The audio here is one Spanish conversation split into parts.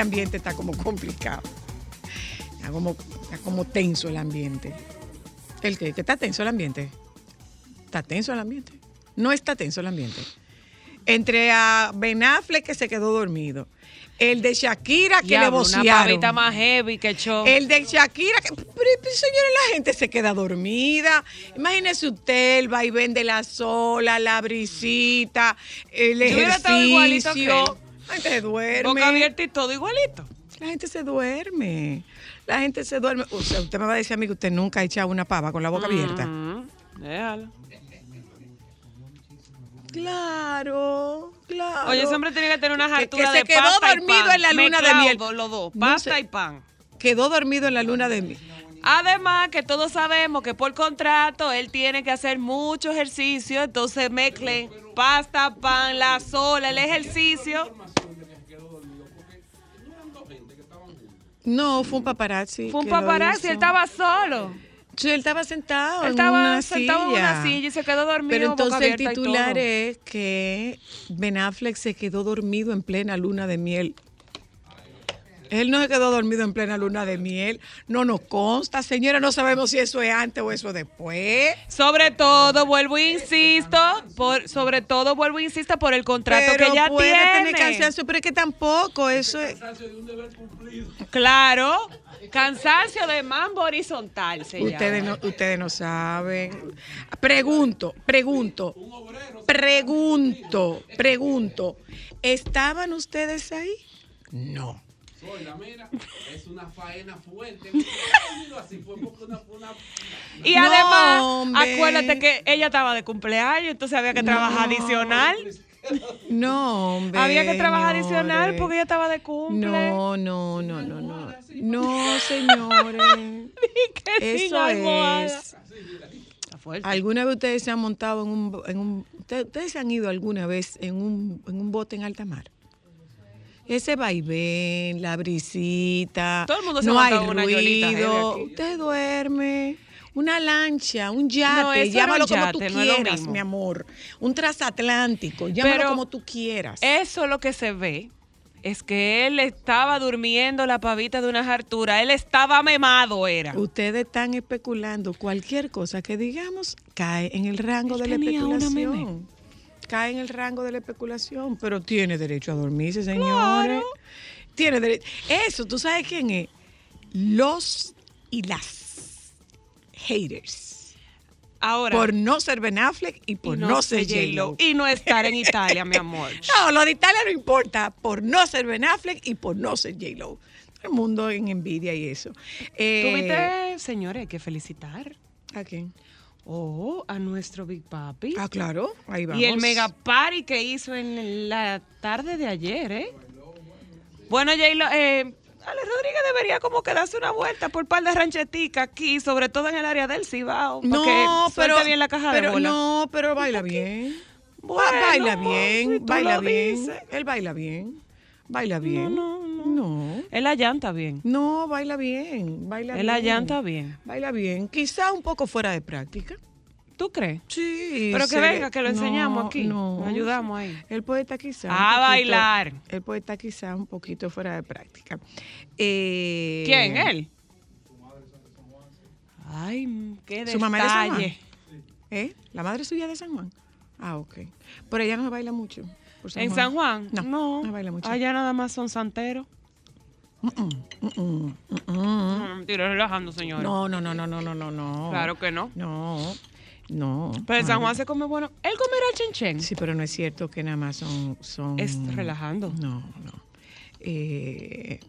este, ambiente está como complicado. Está como, está como tenso el ambiente. ¿El qué? ¿Que está tenso el ambiente? ¿Está tenso el ambiente? No está tenso el ambiente. Entre a Ben Affleck que se quedó dormido. El de Shakira que Diablo, le una vocearon. pavita más heavy que yo. El de Shakira, que, pero, pero, señores, la gente se queda dormida. Imagínese usted el vaivén de la sola, la brisita, el Yo hubiera estado igualito que él. La gente se duerme. Boca abierta y todo igualito. La gente se duerme. La gente se duerme. O sea, usted me va a decir a mí que usted nunca ha echado una pava con la boca abierta. Mm, déjalo. Claro, claro. Oye, ese hombre tiene que tener una hartura que se de quedó pasta y dormido pan. en la luna de miel. Los dos, No pasta sé. y pan. Quedó dormido en la luna de miel. Además que todos sabemos que por contrato él tiene que hacer mucho ejercicio, entonces mezclen pasta, pan, la sola, el ejercicio. No, fue un paparazzi. Fue un paparazzi, él estaba solo. Sí, él estaba sentado Él en estaba una sentado en una silla y se quedó dormido. Pero boca entonces el titular es que Ben Affleck se quedó dormido en plena luna de miel. Él no se quedó dormido en plena luna de miel. No nos consta, señora. No sabemos si eso es antes o eso es después. Sobre todo, vuelvo e insisto, por, sobre todo, vuelvo e insisto por el contrato pero que ya puede tiene. tener cansancio, pero es que tampoco eso es. Claro, cansancio de mambo horizontal se Ustedes no, ustedes no saben. Pregunto, pregunto, pregunto, pregunto. ¿Estaban ustedes ahí? No. Es una faena fuerte. Así fue porque una, una, Y No, además, hombre. acuérdate que ella estaba de cumpleaños, entonces había que trabajar adicional. No, hombre. Había que trabajar señores. adicional porque ella estaba de cumple. No, no, no, no, no. No, señores. Eso es. ¿Alguna vez ustedes se han montado en un, en un ustedes, ustedes se han ido alguna vez en un, en un bote en alta mar? Ese vaivén, la brisita, Todo el mundo se no hay una ruido, usted duerme, una lancha, un yate, No, llámalo como tú yate, quieras, mi amor, un transatlántico, llámalo Pero como tú quieras. Eso lo que se ve es que él estaba durmiendo la pavita de una hartura. Él estaba memado, era. Ustedes están especulando cualquier cosa que digamos cae en el rango Él de la una especulación. Cae en el rango de la especulación, pero tiene derecho a dormirse, señores. Tiene derecho. Eso, ¿tú sabes quién es? Los y las haters. Ahora, Por no ser Ben Affleck y por y no, ser J-Lo. Y no estar en Italia, mi amor. No, lo de Italia no importa. Por no ser Ben Affleck y por no ser J-Lo. Todo el mundo en envidia y eso. Eh, ¿Tuviste, señores, que felicitar? ¿A quién? Oh, a nuestro Big Papi. Ah, claro. Ahí vamos. Y el mega party que hizo en la tarde de ayer, ¿eh? Bueno, J-Lo, eh, Ale Rodríguez debería como que darse una vuelta por par de rancheticas aquí, sobre todo en el área del Cibao, para No, que pero, suelte bien la caja pero de bola. no, pero baila bien. Bueno, Ah, baila bien, si tú baila bien. dices. Él baila bien. Baila bien. no, no. Él la llanta bien. No, baila bien. Baila Él bien. llanta bien. Baila bien. Quizá un poco fuera de práctica. ¿Tú crees? Sí. Pero que venga, que lo enseñamos No, aquí. No. Nos ayudamos ahí. Él puede estar quizá. A poquito- bailar. Él puede estar quizá un poquito fuera de práctica. Eh, ¿Quién? ¿Él? Ay, qué detalle. ¿Su mamá es de San Juan? ¿Eh? ¿La madre suya de San Juan? Ah, ok. Pero ella no se baila mucho. ¿En San Juan? No, no. no baila mucho. Allá nada más son santeros. Mm, No, mentira, relajando, señora. No, no, no, no, no, no, no, no. Claro que no. No, no. Pero en San. Juan se come bueno. Él comerá el chenchen. Sí, pero no es cierto que nada más son... son Es relajando. No, no. Eh,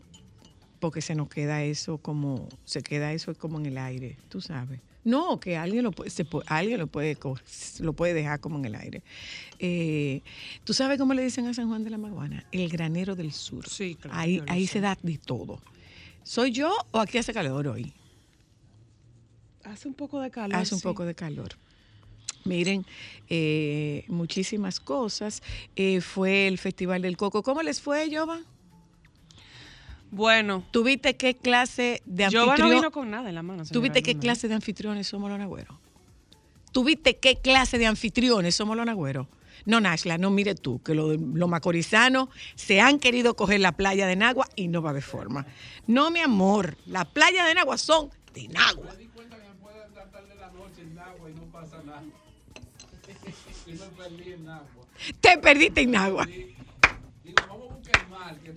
porque se nos queda eso como... Se queda eso como en el aire, tú sabes. No, que alguien lo puede, se pu- alguien lo puede, lo puede dejar como en el aire. Eh, ¿Tú sabes cómo le dicen a San Juan de la Maguana? El granero del sur. Sí, claro, Ahí, se da de todo. ¿Soy yo o aquí hace calor hoy? Hace un poco de calor. Hace un poco de calor. Miren, eh, muchísimas cosas. Eh, fue el Festival del Coco. ¿Cómo les fue, Jova? Bueno, ¿Tuviste qué clase de Jova no anfitrión? vino con nada en la mano. ¿Tuviste qué clase de anfitriones somos los nagüeros? ¿Tuviste qué clase de anfitriones somos los nagüeros? No, Nashla, no mire tú, que los macorizanos se han querido coger la playa de Nagua y no va a haber forma. No, mi amor, la playa de Nagua son de Nagua. Me di cuenta que me puede andar tarde de la noche en agua y no pasa nada. y me perdí en agua. Te perdiste en Nagua. Digo, vamos a buscar el mar, que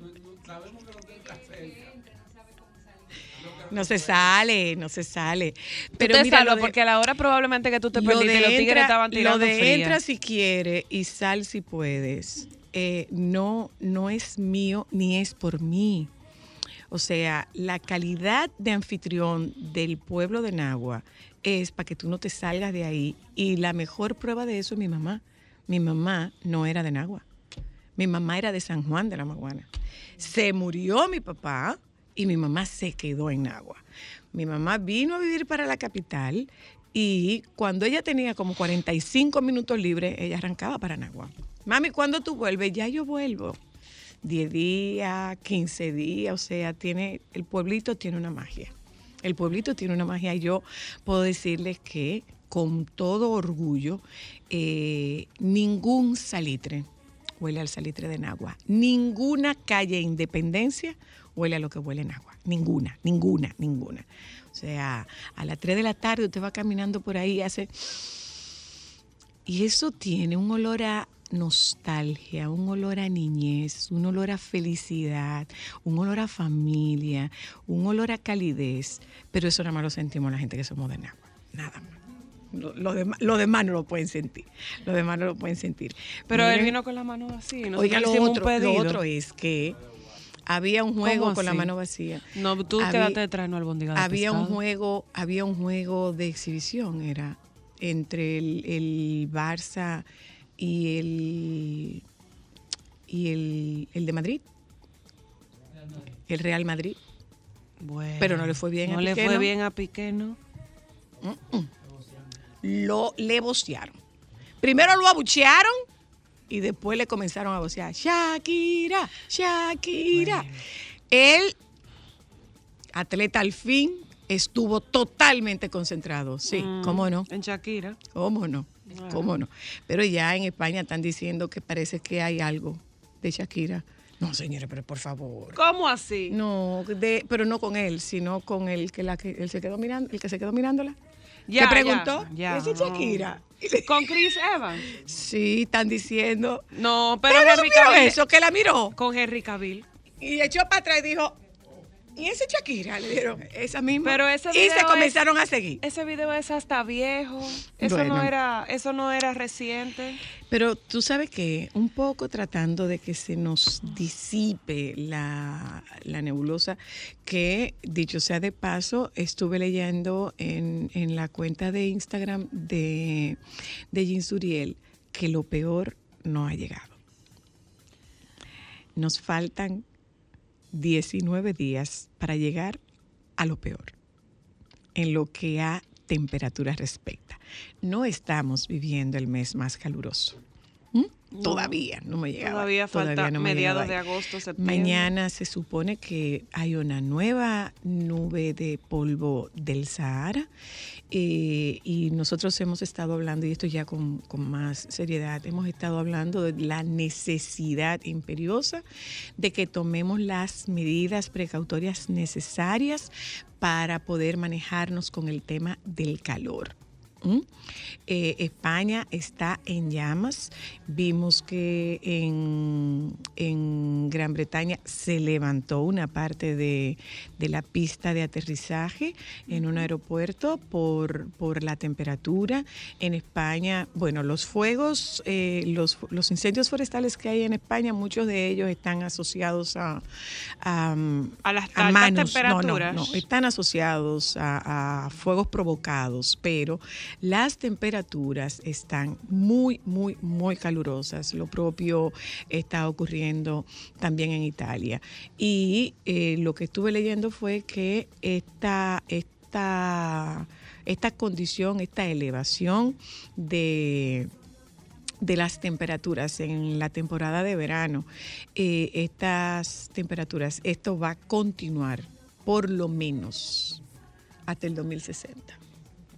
No se sale, no se sale. Pero te mira, salva, lo de- porque a la hora probablemente que tú te lo perdiste, de los tigres entra- estaban tirando Lo de fría. entra si quiere y sal si puedes, eh, no, no es mío ni es por mí. O sea, la calidad de anfitrión del pueblo de Nagua es para que tú no te salgas de ahí. Y la mejor prueba de eso es mi mamá. Mi mamá no era de Nagua. Mi mamá era de San Juan de la Maguana. Se murió mi papá y mi mamá se quedó en Nagua. Mi mamá vino a vivir para la capital y cuando ella tenía como 45 minutos libres, ella arrancaba para Nagua. Mami, ¿cuándo tú vuelves? Ya yo vuelvo. 10 días, 15 días, o sea, tiene, el pueblito tiene una magia. El pueblito tiene una magia y yo puedo decirles que con todo orgullo, eh, ningún salitre huele al salitre de Nagua. Ninguna calle Independencia huele a lo que huele en agua. Ninguna, ninguna, ninguna. O sea, a las 3 de la tarde usted va caminando por ahí y hace... Y eso tiene un olor a nostalgia, un olor a niñez, un olor a felicidad, un olor a familia, un olor a calidez. Pero eso nada más lo sentimos la gente que somos de Nagua. Nada más. Lo, lo demás, lo demás no lo pueden sentir. Lo demás no lo pueden sentir. Pero él vino con la mano así. Oiga, lo otro, lo otro es que había un juego ¿Cómo con la mano vacía. No, tú Había- quédate detrás, no albóndiga de Había un juego, había un juego de exhibición, era entre el, el Barça y el y el, el de Madrid. El Real Madrid. Bueno, Pero no le fue bien a No le Piqué, fue ¿no? bien a Piqué, ¿no? Lo le vocearon. Primero lo abuchearon y después le comenzaron a vocear. Shakira, Shakira. El atleta al fin estuvo totalmente concentrado. Sí, Mm, ¿cómo no? En Shakira. ¿Cómo no? ¿Cómo no? Pero ya en España están diciendo que parece que hay algo de Shakira. No, señores, pero por favor. ¿Cómo así? No, de, pero no con él, sino con el que la que él se quedó mirando, el que se quedó mirándola. Ya, ¿Te preguntó? ya, ya, ¿Esa es. Shakira? ¿Con Chris Evans? Sí, están diciendo. No, pero, Pero, no Henry supieron Cavill. eso, que la miró. Con Henry Cavill. Y echó para atrás y dijo, ¿y ese Shakira? Le dieron esa misma. Pero ese y se video comenzaron a seguir. Ese video es hasta viejo. Eso no era, eso no era reciente. Pero tú sabes que un poco tratando de que se nos disipe la, la nebulosa, que dicho sea de paso, estuve leyendo en, en la cuenta de Instagram de, de Jean Suriel que lo peor no ha llegado. Nos faltan 19 días para llegar a lo peor en lo que a temperatura respecta. No estamos viviendo el mes más caluroso. Todavía no me llega. Todavía falta mediados de agosto, septiembre. Mañana se supone que hay una nueva nube de polvo del Sahara eh, y nosotros hemos estado hablando, y esto ya con, con más seriedad, hemos estado hablando de la necesidad imperiosa de que tomemos las medidas precautorias necesarias para poder manejarnos con el tema del calor. ¿Mm? Eh, España está en llamas. Vimos que en, en Gran Bretaña se levantó una parte de, de la pista de aterrizaje en un aeropuerto por, por la temperatura. En España, bueno, los fuegos, eh, los, los incendios forestales que hay en España, muchos de ellos están asociados a, a, A las a manos. No, no, temperaturas. no, están asociados a, a fuegos provocados, pero las temperaturas están muy, muy, muy calurosas. Lo propio está ocurriendo también en Italia. Y eh, lo que estuve leyendo fue que esta, esta, esta condición, esta elevación de de las temperaturas en la temporada de verano, eh, estas temperaturas, esto va a continuar por lo menos hasta el 2060.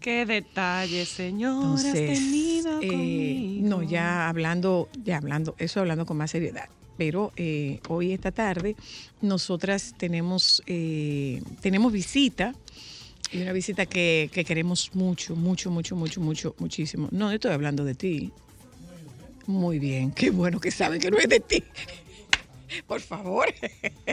Qué detalle, señor, has Entonces, tenido eh, no, ya hablando, ya hablando, eso hablando con más seriedad. Pero eh, hoy, esta tarde, nosotras tenemos, eh, tenemos visita. Y una visita que, que queremos mucho, mucho, mucho, mucho, mucho, muchísimo. No, yo estoy hablando de ti. Muy bien, qué bueno que saben que no es de ti. Por favor.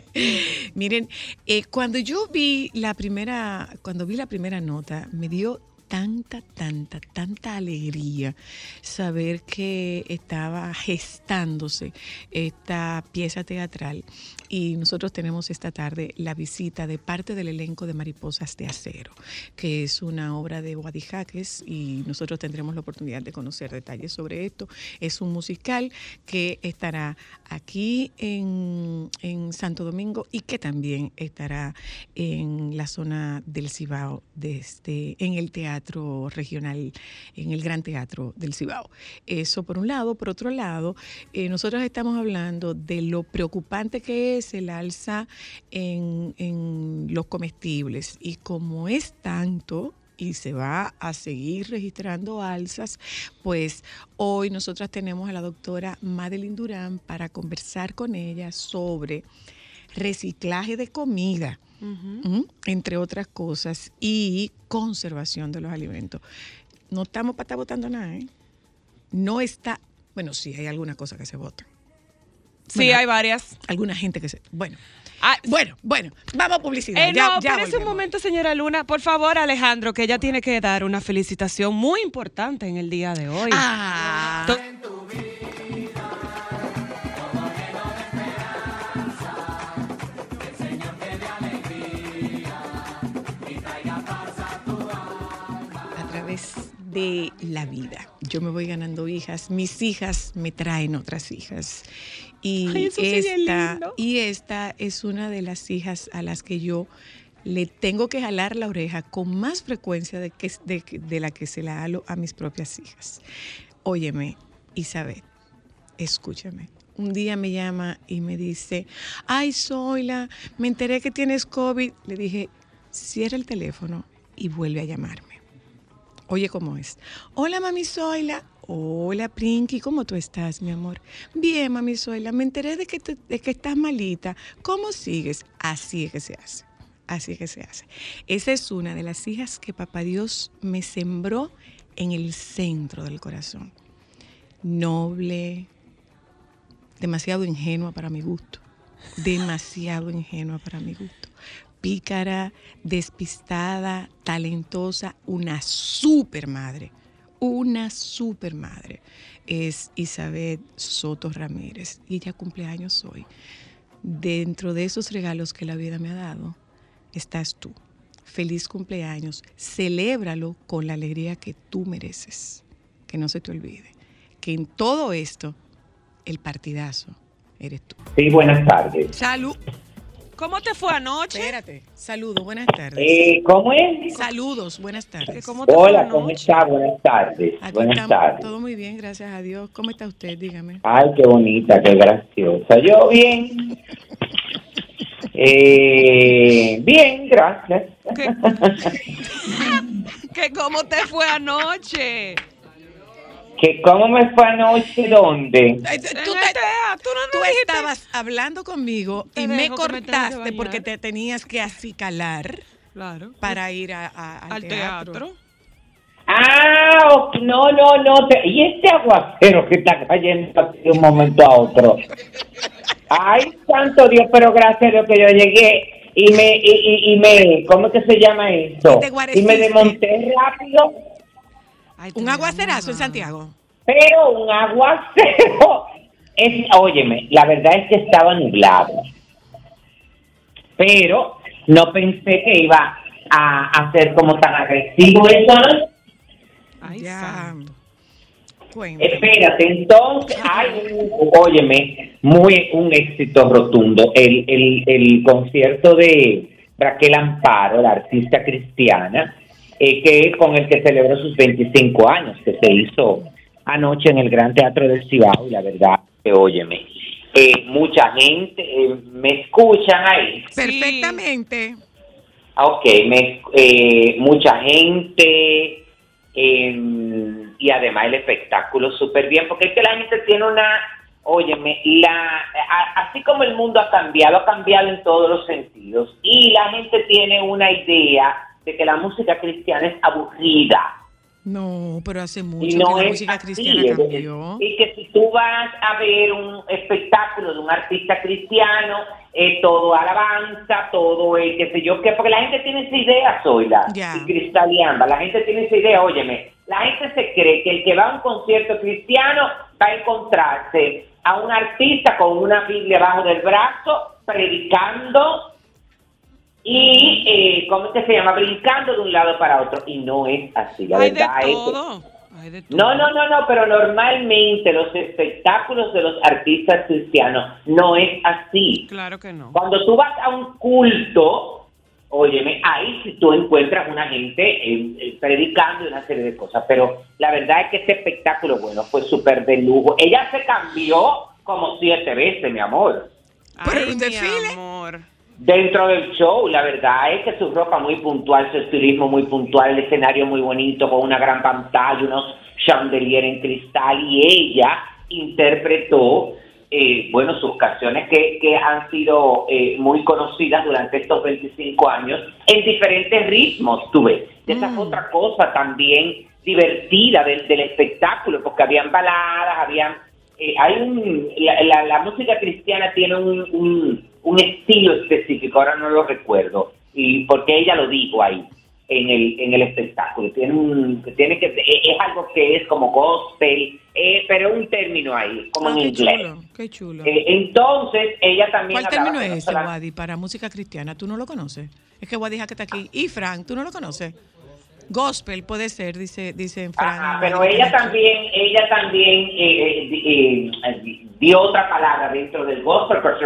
Miren, eh, cuando yo vi la primera, cuando vi la primera nota, me dio tanta, tanta, tanta alegría saber que estaba gestándose esta pieza teatral y nosotros tenemos esta tarde la visita de parte del elenco de Mariposas de Acero, que es una obra de Wadi Jaques y nosotros tendremos la oportunidad de conocer detalles sobre esto. Es un musical que estará aquí en, en Santo Domingo y que también estará en la zona del Cibao, desde, en el teatro regional, en el Gran Teatro del Cibao. Eso por un lado. Por otro lado, eh, nosotros estamos hablando de lo preocupante que es el alza en, en los comestibles y como es tanto y se va a seguir registrando alzas, pues hoy nosotras tenemos a la doctora Madeline Durán para conversar con ella sobre reciclaje de comida, entre otras cosas, y conservación de los alimentos. No estamos para estar botando nada, ¿eh? No está, bueno, sí, hay algunas cosas que se votan. Sí, Bueno, hay varias. Alguna gente que se, bueno, Ah, bueno, bueno, vamos a publicidad. Eh, ya, no, ya un momento, señora Luna. Por favor, Alejandro, que ella tiene que dar una felicitación muy importante en el día de hoy. Ah, To- a través de la vida. Yo me voy ganando hijas, mis hijas me traen otras hijas. Y, Ay, esta, y esta es una de las hijas a las que yo le tengo que jalar la oreja con más frecuencia de, que, de, de la que se la halo a mis propias hijas. Óyeme, Isabel, escúchame. Un día me llama y me dice, ay, Zoila, me enteré que tienes COVID. Le dije, cierra el teléfono y vuelve a llamarme. Oye, ¿cómo es? Hola, mami Zoila. Hola, Prinky, ¿cómo tú estás, mi amor? Bien, mami Zoila, me enteré de que, de que estás malita. ¿Cómo sigues? Así es que se hace. Así es que se hace. Esa es una de las hijas que Papá Dios me sembró en el centro del corazón. Noble, demasiado ingenua para mi gusto. Demasiado ingenua para mi gusto. Pícara, despistada, talentosa, una super madre. Una super madre. Es Isabel Soto Ramírez. Y ella cumple años hoy. Dentro de esos regalos que la vida me ha dado, estás tú. Feliz cumpleaños. Celébralo con la alegría que tú mereces. Que no se te olvide. Que en todo esto, el partidazo eres tú. Sí, buenas tardes. Salud. ¿Cómo te fue anoche? Espérate. Saludos, buenas tardes. Eh, ¿Cómo es? Saludos, buenas tardes. ¿Cómo te fue Hola, ¿cómo está? Buenas tardes. Aquí Buenas estamos, tardes. todo muy bien, gracias a Dios. ¿Cómo está usted? Dígame. Ay, qué bonita, qué graciosa. Yo bien. Eh, bien, gracias. ¿Qué? ¿Que ¿Cómo te fue anoche? ¿Que ¿Cómo me fue anoche? ¿Dónde? Tú, el no, tú no dijiste? estabas hablando conmigo Te y me cortaste porque te tenías que acicalar Claro. para ir a- a- al, Al teatro. Ah, no, no, no. te- ¿Y este aguacero que está cayendo aquí de un momento a otro? Ay, santo Dios, pero gracias a Dios que yo llegué y me, y, y- y me, ¿cómo es que se llama esto? Y me desmonté rápido, Ay, Un aguacerazo en. Santiago. pero un aguacero. Es, óyeme, la verdad es que estaba nublado. Pero no pensé que iba a, a ser como tan agresivo eso. Ay. Cuéntame. Espérate, entonces hay un, óyeme, muy un éxito rotundo. El, el, el concierto de Raquel Amparo, la artista cristiana, eh, que con el que celebró sus 25 años, que se hizo anoche en el Gran Teatro del Cibao, y la verdad, que óyeme, eh, mucha gente, eh, ¿me escuchan ahí? Perfectamente. Ah, Ok, me, eh, mucha gente eh, y además el espectáculo súper bien, porque es que la gente tiene una, óyeme, la, a- así como el mundo ha cambiado, ha cambiado en todos los sentidos, y la gente tiene una idea de que la música cristiana es aburrida. No, pero hace mucho Y no que la música así, cristiana cambió. Y que si tú vas a ver un espectáculo de un artista cristiano, eh, todo alabanza, todo el qué sé yo qué, porque la gente tiene esa idea, Zoila, Ya. y Cristal y Amba, la gente tiene esa idea, óyeme, la gente se cree que el que va a un concierto cristiano va a encontrarse a un artista con una Biblia bajo del brazo, predicando y, eh, ¿cómo es que se llama? Brincando de un lado para otro. Y no es así, la Hay de verdad es que- todo. Hay de todo. no, no, no, no, pero normalmente los espectáculos de los artistas cristianos no es así. Claro que no. Cuando tú vas a un culto, óyeme, ahí sí tú encuentras una gente eh, eh, predicando y una serie de cosas, pero la verdad es que este espectáculo, bueno, fue súper de lujo. Ella se cambió como siete veces, mi amor. Pero Ay, un mi desfile. amor. Dentro del show, la verdad es que su ropa muy puntual, su estilismo muy puntual, el escenario muy bonito, con una gran pantalla, unos chandelier en cristal, y ella interpretó, eh, bueno, sus canciones que, que han sido eh, muy conocidas durante estos 25 años en diferentes ritmos, tú ves. Esa es otra cosa también divertida del, del espectáculo, porque habían baladas, habían eh, hay un, la, la- la música cristiana tiene un, un, un estilo específico, ahora no lo recuerdo, y porque ella lo dijo ahí en el, en el espectáculo, tiene un, tiene que, es, es algo que es como gospel, eh, pero un término ahí, como Ah, en qué inglés. chulo, qué chulo. Eh, entonces, ella también ¿Cuál término es ese, Wadi, para música cristiana? ¿Tú no lo conoces? Es que Wadi que está aquí. Y Frank, ¿tú no lo conoces? Gospel puede ser, dice, dice Frank. Ajá, pero ella también, ella también eh, eh, di- eh, dio otra palabra dentro del gospel, pero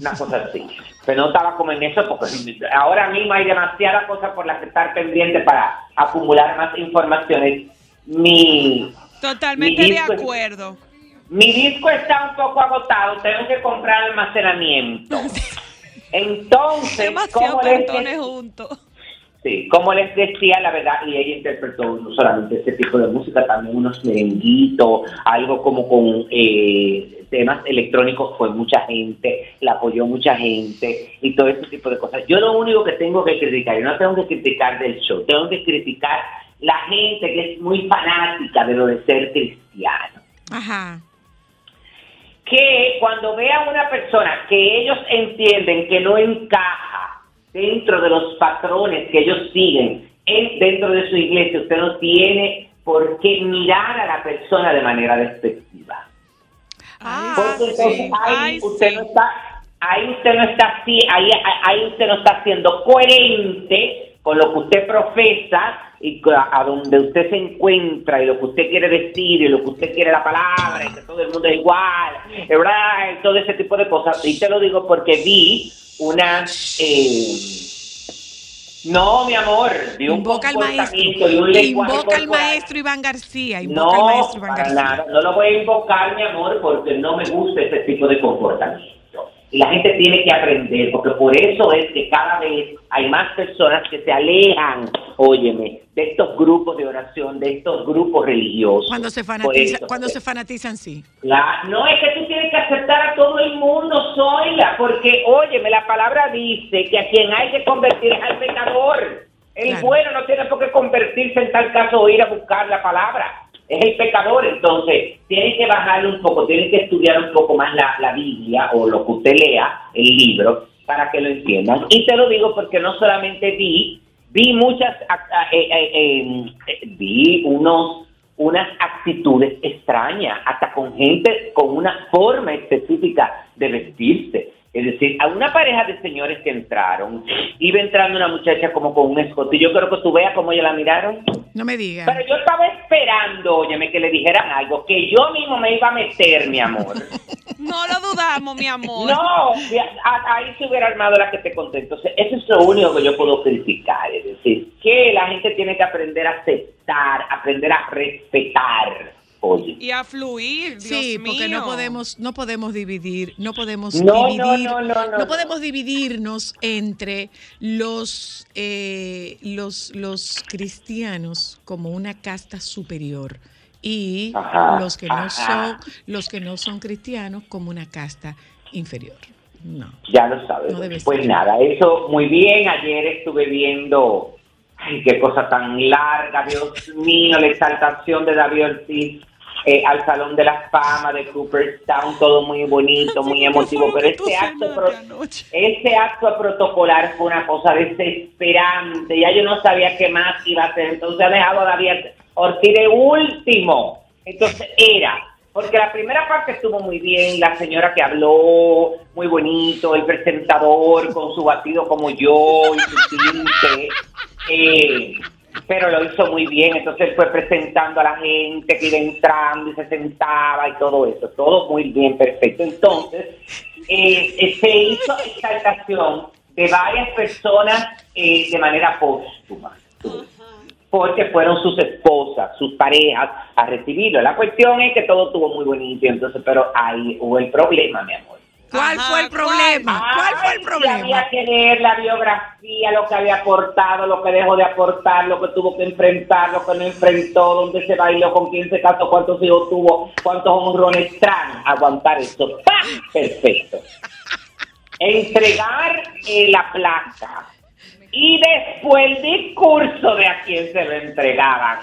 una cosa así. Pero no estaba como en eso porque ahora mismo hay demasiadas cosas por las que estar pendiente para acumular más informaciones. Mi, Totalmente Mi de es- acuerdo. mi disco está un poco agotado, tengo que comprar almacenamiento. Entonces, Demasiados ¿cómo juntos. Sí, como les decía, la verdad, y ella interpretó no solamente este tipo de música, también unos merenguitos, algo como con eh, temas electrónicos, fue mucha gente, la apoyó mucha gente y todo ese tipo de cosas. Yo lo único que tengo que criticar, yo no tengo que criticar del show, tengo que criticar la gente que es muy fanática de lo de ser cristiano Ajá. que cuando vean una persona que ellos entienden que no encaja dentro de los patrones que ellos siguen en- dentro de su iglesia, usted no tiene por qué mirar a la persona de manera despectiva. Ah, Porque entonces sí. ahí usted sí. no está, ahí usted no está ahí, ahí usted no está siendo coherente con lo que usted profesa y co- a donde usted se encuentra y lo que usted quiere decir y lo que usted quiere la palabra y que todo el mundo es igual, ¿verdad? Todo ese tipo de cosas. Y te lo digo porque vi una eh, no, mi amor, vi un Invoca al maestro. y un lenguaje Invoca al maestro Iván García. Invoca No, al maestro Iván para García. nada. No lo voy a invocar, mi amor, porque no me gusta ese tipo de comportamiento. Y la gente tiene que aprender, porque por eso es que cada vez hay más personas que se alejan, óyeme, de estos grupos de oración, de estos grupos religiosos. Cuando se fanatiza, eso, cuando se fanatizan, sí. La- no es que tú tienes que aceptar a todo el mundo, Zoila, porque, óyeme, la palabra dice que a quien hay que convertir es al pecador. El Claro. bueno no tiene por qué convertirse en tal caso o ir a buscar la palabra. Es el pecador, entonces tiene que bajarle un poco, tiene que estudiar un poco más la, la Biblia o lo que usted lea, el libro, para que lo entiendan. Y te lo digo porque no solamente vi, vi muchas, eh, eh, eh, eh, vi unos unas actitudes extrañas, hasta con gente con una forma específica de vestirse. Es decir, a una pareja de señores que entraron, iba entrando una muchacha como con un escote. y Yo creo que tú veas cómo ellos la miraron. No me digas. Pero yo estaba esperando, óyeme, que le dijeran algo, que yo mismo me iba a meter, mi amor. No lo dudamos, mi amor. No, a- ahí se hubiera armado la que te conté. Entonces, eso es lo único que yo puedo criticar. Es decir, que la gente tiene que aprender a aceptar, aprender a respetar. Oye. Y a fluir, Dios Sí, porque no podemos, no podemos dividir, no podemos No, no, dividir, no, no, no, no. podemos dividirnos entre los, eh, los, los cristianos como una casta superior y Ajá, los que no ajá. son, los que no son cristianos como una casta inferior. No. Ya lo sabes. No pues ser. nada, eso muy bien. Ayer estuve viendo, ay, qué cosa tan larga, Dios mío, la exaltación de David Ortiz eh, al Salón de la Fama de Cooperstown, todo muy bonito, muy emotivo, pero este acto, pro- este acto protocolar fue una cosa desesperante. Ya yo no sabía qué más iba a hacer, entonces ha dejado a David Ortiz de último. Entonces era porque la primera parte estuvo muy bien, la señora que habló, muy bonito, el presentador con su batido como yo y su tinte, eh, pero lo hizo muy bien, entonces fue presentando a la gente que iba entrando y se sentaba y todo eso, todo muy bien, perfecto. Entonces, eh, se hizo exaltación de varias personas eh, de manera póstuma porque fueron sus esposas, sus parejas a recibirlo. La cuestión es que todo estuvo muy bonito, entonces, pero ahí hubo el problema, mi amor. ¿Cuál Ajá, fue el problema? ¿Cuál fue el problema? Había que leer la biografía, lo que había aportado, lo que dejó de aportar, lo que tuvo que enfrentar, lo que no enfrentó, dónde se bailó, con quién se casó, cuántos hijos tuvo, cuántos honrones tran. Aguantar eso. ¡Pam! Perfecto. Entregar eh, la placa. Y después el discurso de a quién se lo entregaban.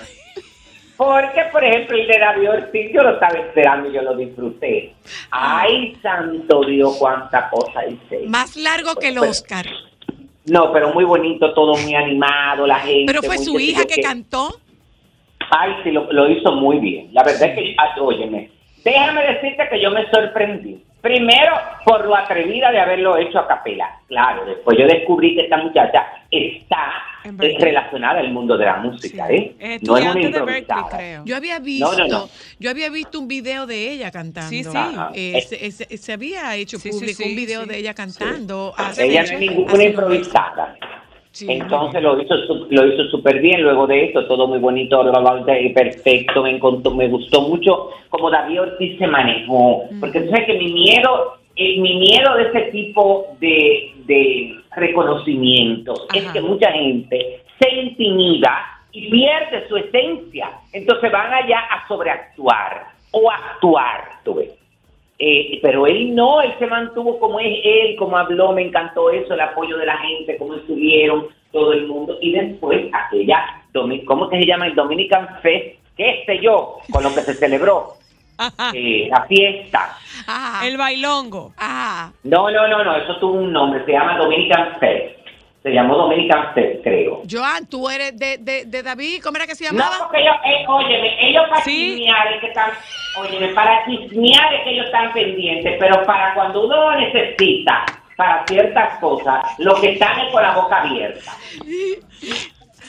Porque, por ejemplo, el de David Ortiz, yo lo estaba esperando y yo lo disfruté. Ay, santo Dios, cuánta cosa hice. Más largo que el Pero- Oscar. No, pero muy bonito, todo muy animado, la gente. Pero fue su hija que cantó. Ay, sí, lo, lo hizo muy bien. La verdad es que, ah, óyeme, déjame decirte que yo me sorprendí. Primero, por lo atrevida de haberlo hecho a capela. Claro, después yo descubrí que esta muchacha está eh, relacionada al mundo de la música, ¿eh? Es No es una estudiante de Berkeley, improvisada. creo. Yo había visto, No, no, no. yo había visto un video de ella cantando. Sí, sí. Ajá. Eh, se, se- se había hecho público sí, un video sí. de ella cantando. hace Ella no es ninguna improvisada. Sí, Entonces lo hizo lo hizo súper bien. Luego de esto, todo muy bonito, perfecto. Me, encantó- me gustó mucho como David Ortiz se manejó. Porque tú sabes que mi miedo, eh, mi miedo de ese tipo de, de reconocimientos es que mucha gente se intimida y pierde su esencia. Entonces van allá a sobreactuar o actuar, tú ves. Eh, pero él no, él se mantuvo como es él, como habló, me encantó eso, el apoyo de la gente, cómo estuvieron todo el mundo. Y después aquella, ¿cómo que se llama? El Dominican Fest, qué sé yo, con lo que se celebró, eh, la fiesta. Ah, El bailongo. ah, No, no, no, no, eso tuvo un nombre, se llama Dominican Fest. Se llamó Dominican Fest, creo. Joan, tú eres de, de, de David, ¿cómo era que se No, llamaba? porque ellos, eh, óyeme, ellos para Sí. chismear es que están, óyeme, para chismear es que ellos están pendientes, pero para cuando uno lo necesita, para ciertas cosas, lo que están es con la boca abierta.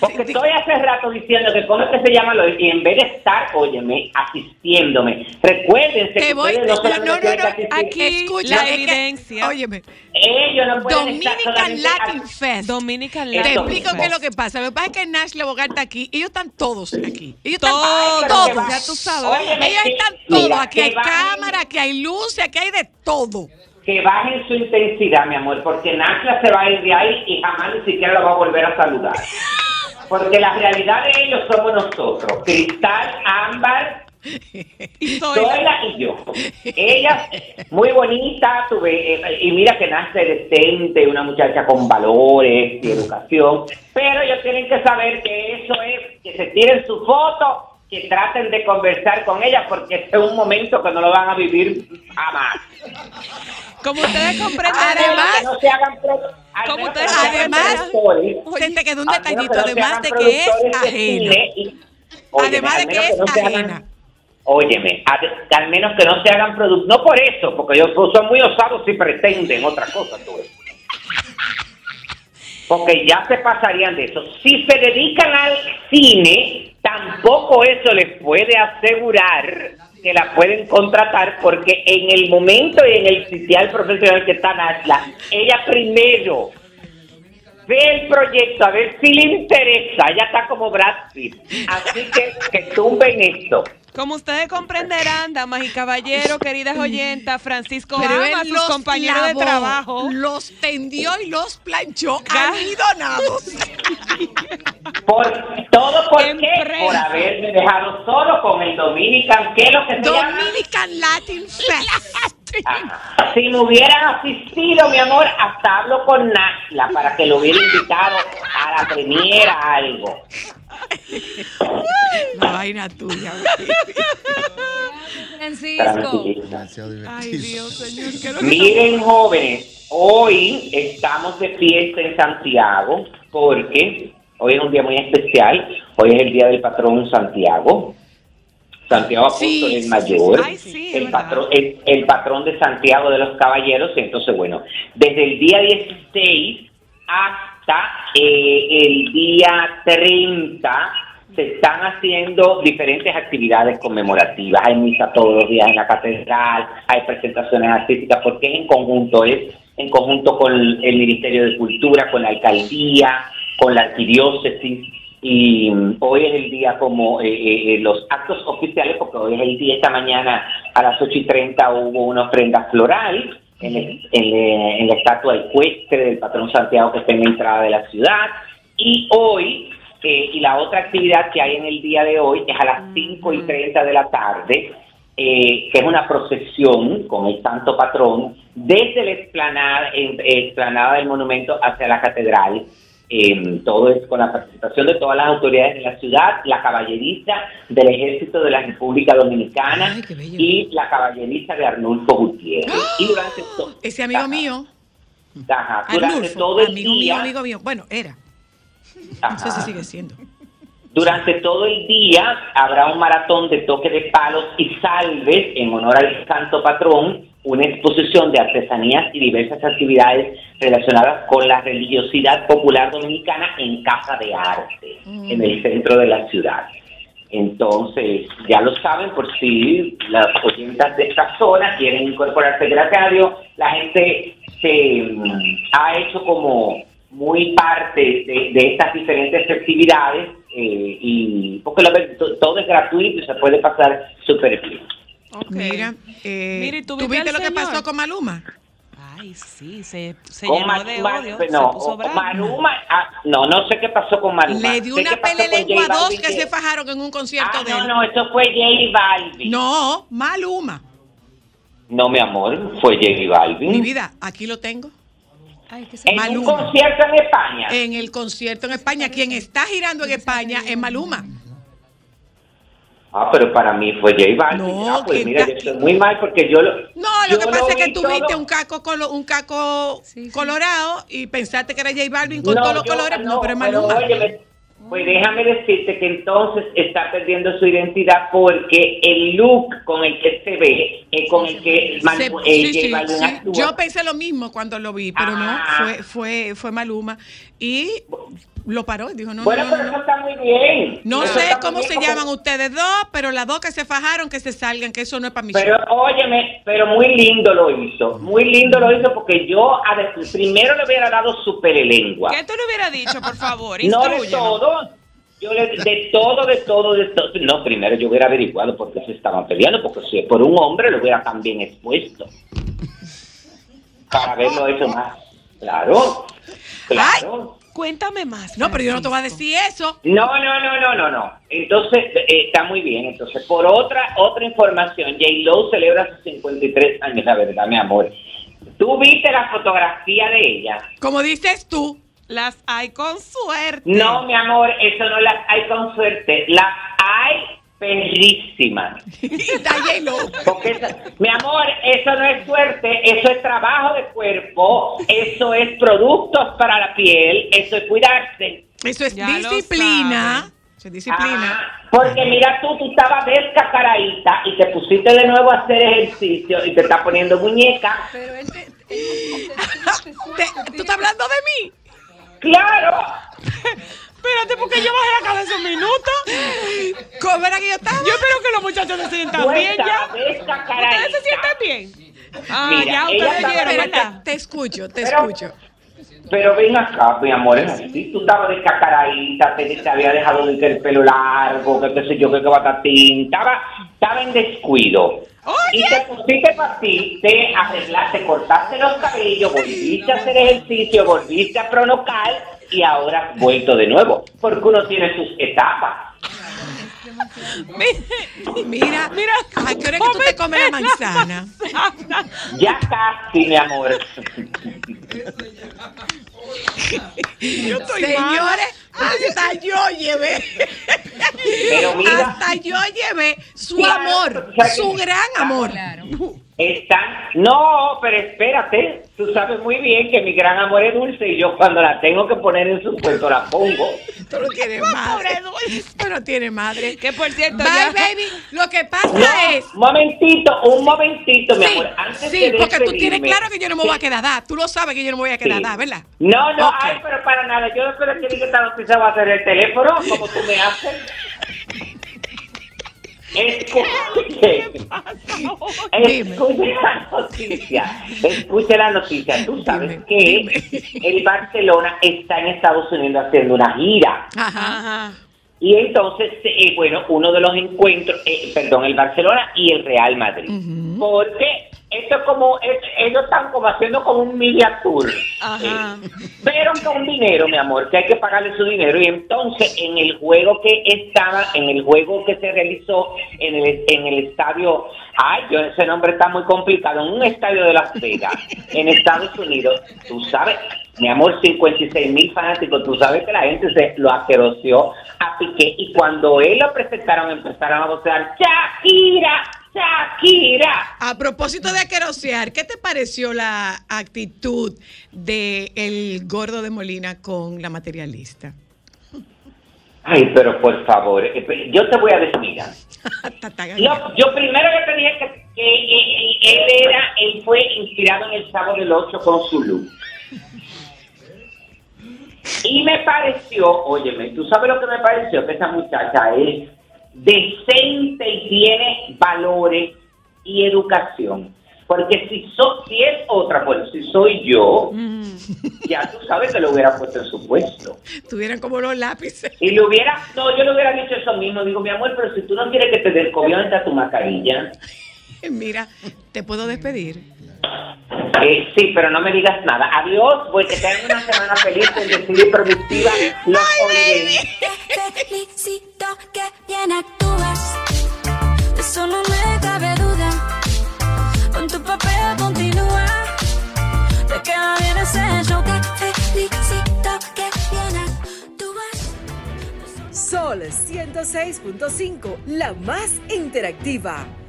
Porque estoy hace rato diciendo que cómo es que se llama lo y en vez de estar, óyeme, asistiéndome. Recuérdense que voy, ustedes no, no no, no, aquí escucha, la es que- evidencia. óyeme, ellos no pueden Dominican Latin Fest. Dominican Te Te explico qué es lo que pasa. Lo que pasa es que Nash Bogart está aquí. Ellos están todos aquí. Ellos Todos, están todos. va- ya tú sabes. Óyeme, Ellos que- están todos. mira, Aquí hay cámara, aquí hay luces, aquí hay de todo. que bajen su intensidad, mi amor, porque Nacha se va a ir de ahí y jamás ni siquiera la va a volver a saludar. Porque la realidad de ellos somos nosotros. Cristal, Ámbar Y Zoila y yo. Ella, muy bonita, tuve, eh, y mira que nace decente, una muchacha con valores y educación, pero ellos tienen que saber que eso es, que se tiren su foto, que traten de conversar con ella, porque este es un momento que no lo van a vivir jamás. Como ustedes comprenderán, Además- que no se hagan Como ustedes- además, Se te quedó un detallito, que no se además de que es ajena. y- Óyeme, Además de al que menos es no se hagan- ajena. Óyeme, a- al menos que no se hagan productos, no por eso, porque ellos son muy osados si pretenden otra cosa, tú ves. Porque ya se pasarían de eso. Si se dedican al cine, tampoco eso les puede asegurar que la pueden contratar, porque en el momento y en el sitial profesional que está Nasla, ella primero ve el proyecto a ver si le interesa. Ella está como Brad Pitt. Así que que tumben esto. Como ustedes comprenderán, damas y caballeros, queridas oyentas, Francisco Pero ama a sus los compañeros lavó, de trabajo. Los tendió y los planchó almidonados. Por, ¿Todo por En qué? Por haberme dejado solo con el Dominican, ¿qué es lo que se llama? Dominican Latin Fest. Ah, Si me hubieran asistido, mi amor, hasta hablo con Nasla para que lo hubiera invitado a la premiera algo. La vaina tuya. Francisco. Tranquilita. Demasiado Ay, divertido. Dios, señor, ¿qué es lo que Miren, jóvenes, hoy estamos de fiesta en Santiago porque hoy es un día muy especial. Hoy es el día del patrón Santiago. Santiago Apóstol el sí, mayor, sí, es el, patrón, el, el patrón de Santiago de los Caballeros. Entonces, bueno, desde el día 16 hasta eh, el día 30 se están haciendo diferentes actividades conmemorativas. Hay misa todos los días en la catedral, hay presentaciones artísticas, porque es en conjunto, es en conjunto con el Ministerio de Cultura, con la alcaldía, con la arquidiócesis. Y mm, hoy es el día como eh, eh, eh, los actos oficiales, porque hoy es el día, esta mañana a las 8 y 30 hubo una ofrenda floral en, el- en le- en la estatua ecuestre del patrón Santiago que está en la entrada de la ciudad. Y hoy, eh, y la otra actividad que hay en el día de hoy es a las 5 y 30 de la tarde, eh, que es una procesión con el santo patrón desde la explanada, explanada del monumento hacia la catedral. Eh, todo es con la participación de todas las autoridades de la ciudad, la caballeriza del Ejército de la República Dominicana Ay, y la caballeriza de Arnulfo Gutiérrez. Y durante Ese amigo Ajá, mío, ajá, durante Arnulfo, todo el amigo mío, día, amigo mío. Bueno, era. No sé si ajá, sigue siendo. Durante todo el día habrá un maratón de toque de palos y salves en honor al santo patrón, una exposición de artesanías y diversas actividades relacionadas con la religiosidad popular dominicana en Casa de Arte, en el centro de la ciudad. Entonces, ya lo saben, por si las oyentas de esta zona quieren incorporarse radio, la gente se mm, ha hecho como muy parte de, de estas diferentes actividades eh, y porque lo todo es gratuito y se puede pasar súper bien. Ok. Mira, eh, Mira, ¿y tú ¿tú viste lo que pasó con Maluma? Ay, sí, se, se llenó Ma- de odio, no, se puso bravo. Maluma, ah, no, no sé qué pasó con Maluma. Le dio Sé una qué pasó pele con lengua J dos que se fajaron en un concierto Ah, de no, él. no, eso fue J Balvin. No, Maluma. No, mi amor, fue J Balvin. Mi vida, aquí lo tengo. Ay, que se En un Maluma. concierto en España. En el concierto en España, quien está girando en España es Maluma. Ah, pero para mí fue J Balvin. No, ah, pues que mira, yo estoy muy mal porque yo lo. No, lo que pasa es que vi tú viste todo- un caco, colo- un caco Sí, sí. colorado y pensaste que era J Balvin con No, todos los yo- colores. No, pero es Maluma. óyeme, pues déjame decirte que entonces está perdiendo su identidad porque el look con el que se ve es con el que Mal- Se- eh, sí, J Balvin actúa. Yo pensé lo mismo cuando lo vi, pero Ah. no, fue, fue, fue Maluma. Y lo paró y dijo, no, bueno, no, no, pero no, eso no. está muy bien. No Eso sé cómo se llaman ustedes dos, pero las dos que se fajaron, que se salgan, que eso no es para mi Pero show. óyeme, pero muy lindo lo hizo, muy lindo lo hizo porque yo a primero le hubiera dado su lengua. ¿Qué tú le hubieras dicho, por favor? No de todo. Yo le, de todo, de todo, de todo. No, primero yo hubiera averiguado por qué se estaban peleando, porque si es por un hombre lo hubiera también expuesto. Para haberlo hecho más. Claro, claro. Cuéntame más. No, pero yo no te voy a decir eso. No, no, no, no, no, no. Entonces, eh, está muy bien. Entonces, por otra otra información, J. Lo celebra sus 53 años, la verdad, mi amor. ¿Tú viste la fotografía de ella? Como dices tú. Las hay con suerte. No, mi amor, eso no las hay con suerte. Las hay J-Lo. Porque esa- mi amor, eso no es suerte, eso es trabajo de cuerpo, eso es productos para la piel, eso es cuidarse. Eso es Ya disciplina. Eso es disciplina. Porque mira tú, tú estabas descacaradita y te pusiste de nuevo a hacer ejercicio y te estás poniendo muñeca. Te- ¿Tú estás hablando de mí? ¡Claro! Espérate, porque yo bajé la cabeza un minuto. ¿Cómo era que yo estaba? Yo espero que los muchachos se sientan bien ya. ¿Ustedes se sienten bien? Ah, Mira, ya ella ustedes Espérate, ¿verdad? te escucho, te Pero- escucho. Pero ven acá, mi amor, es así. Tú estabas descacaradita, te, te había dejado de que el pelo largo, que qué sé yo, que qué batatín. Estaba, estaba en descuido. Y te pusiste para ti, te arreglaste, cortaste los cabellos, volviste a hacer ejercicio, volviste a pronocar y ahora has vuelto de nuevo. Porque uno tiene sus etapas. Mira, Mira, ¿a qué hora es que tú te comes la manzana? Ya casi, mi amor. Yo estoy mal. Señores, hasta yo llevé. Pero mira, Hasta yo llevé su Claro, amor, su gran amor. Están... No, pero espérate. Tú sabes muy bien que mi gran amor es dulce y yo cuando la tengo que poner en su puesto la pongo. Tú no tienes madre. Tú no tienes madre. Que por cierto, Bye, ya- baby. Lo que pasa No, es. un momentito, un momentito, mi amor. Antes sí, de porque tú tienes claro que yo no me voy a quedar da. Tú lo sabes que yo no me voy a quedar sí. da, ¿verdad? No, no, ay, pero para nada. Yo espero que diga que esta noticia va a ser el teléfono, como tú me haces. Escuche, escuche la noticia. Escuche la noticia. Tú sabes Dime, que dime. el Barcelona está en Estados Unidos haciendo una gira. Ajá. Ajá. Y entonces, eh, bueno, uno de los encuentros, eh, perdón, el Barcelona y el Real Madrid. Ujú. Porque esto es como, es- ellos están como haciendo como un media tour. Ajá. Eh, pero con dinero, mi amor, que hay que pagarle su dinero. Y entonces, en el juego que estaba, en el juego que se realizó en el, en el estadio, ay, yo ese nombre está muy complicado, en un estadio de Las Vegas, en Estados Unidos, tú sabes, mi amor, 56 mil fanáticos, tú sabes que la gente se lo aqueroció a Piqué. Y cuando él lo presentaron, empezaron a vocear, Shakira, Shakira. A propósito de aquerosear, ¿qué te pareció la actitud de el gordo de Molina con la materialista? Ay, pero por favor, eh, yo te voy a decir, mira, yo primero que te dije que, que él, él era, él fue inspirado en el Sábado del 8 con su look. Y me pareció, óyeme, tú sabes lo que me pareció, que esa muchacha es decente y tiene valores y educación. Porque si, so, si es otra, bueno, si soy yo, ya tú sabes que lo hubiera puesto en su puesto. Tuvieran como los lápices. Y le hubiera, no, yo le hubiera dicho eso mismo. Digo, mi amor, pero si tú no quieres que te descobione tu mascarilla. Mira, te puedo despedir. Eh, sí, pero no me digas nada. Adiós, voy que tengan una semana feliz, bendecida y productiva. Los. Te felicito que bien actúas. Eso no me cabe duda. Con tu papel continúa. Te queda bien ese show. Te felicito que bien actúas. Sol 106.5, la más interactiva.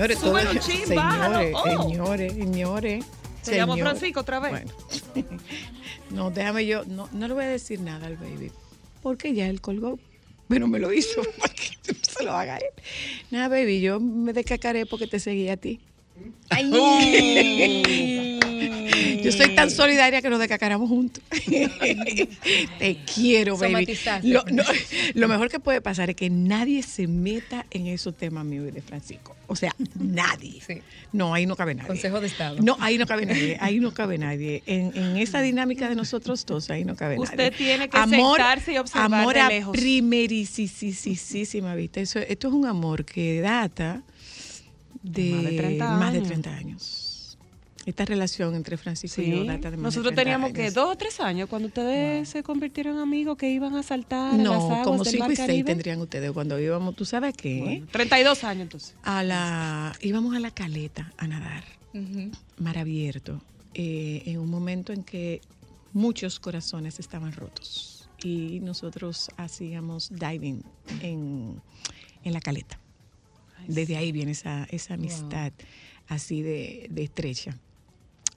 Señores, todo- Súbelo, chin, señores, bájalo. Oh. señores, señores. Se llama señores. Francisco otra vez. Bueno. No, déjame yo, no, no le voy a decir nada al baby, porque ya él colgó, pero me lo hizo, para que se lo haga él. Nada, baby, yo me descacaré porque te seguí a ti. Yo soy tan solidaria que nos descacaramos juntos. Te quiero, baby. Lo, no, lo mejor que puede pasar es que nadie se meta en esos temas míos y de Francisco. O sea, nadie. Sí. No, ahí no cabe nadie. Consejo de Estado. No, ahí no cabe nadie. Ahí no cabe nadie. En, en esa dinámica de nosotros dos, ahí no cabe nadie. Usted tiene que sentarse y observar amor de a lejos. primerísima vista. Eso, esto es un amor que data de Más de 30 más de años. 30 años. Esta relación entre Francisco y yo data de más Nosotros de 30 teníamos que dos o tres años cuando ustedes se convirtieron en amigos que iban a saltar a las No, aguas como del 5 Mar y 6 Caribe. tendrían ustedes cuando íbamos, ¿tú sabes qué? Bueno, 32 años entonces. A la, íbamos a la caleta a nadar, mar abierto, eh, en un momento en que muchos corazones estaban rotos y nosotros hacíamos diving en, en la caleta. Desde ahí viene esa, esa amistad así de, de estrecha.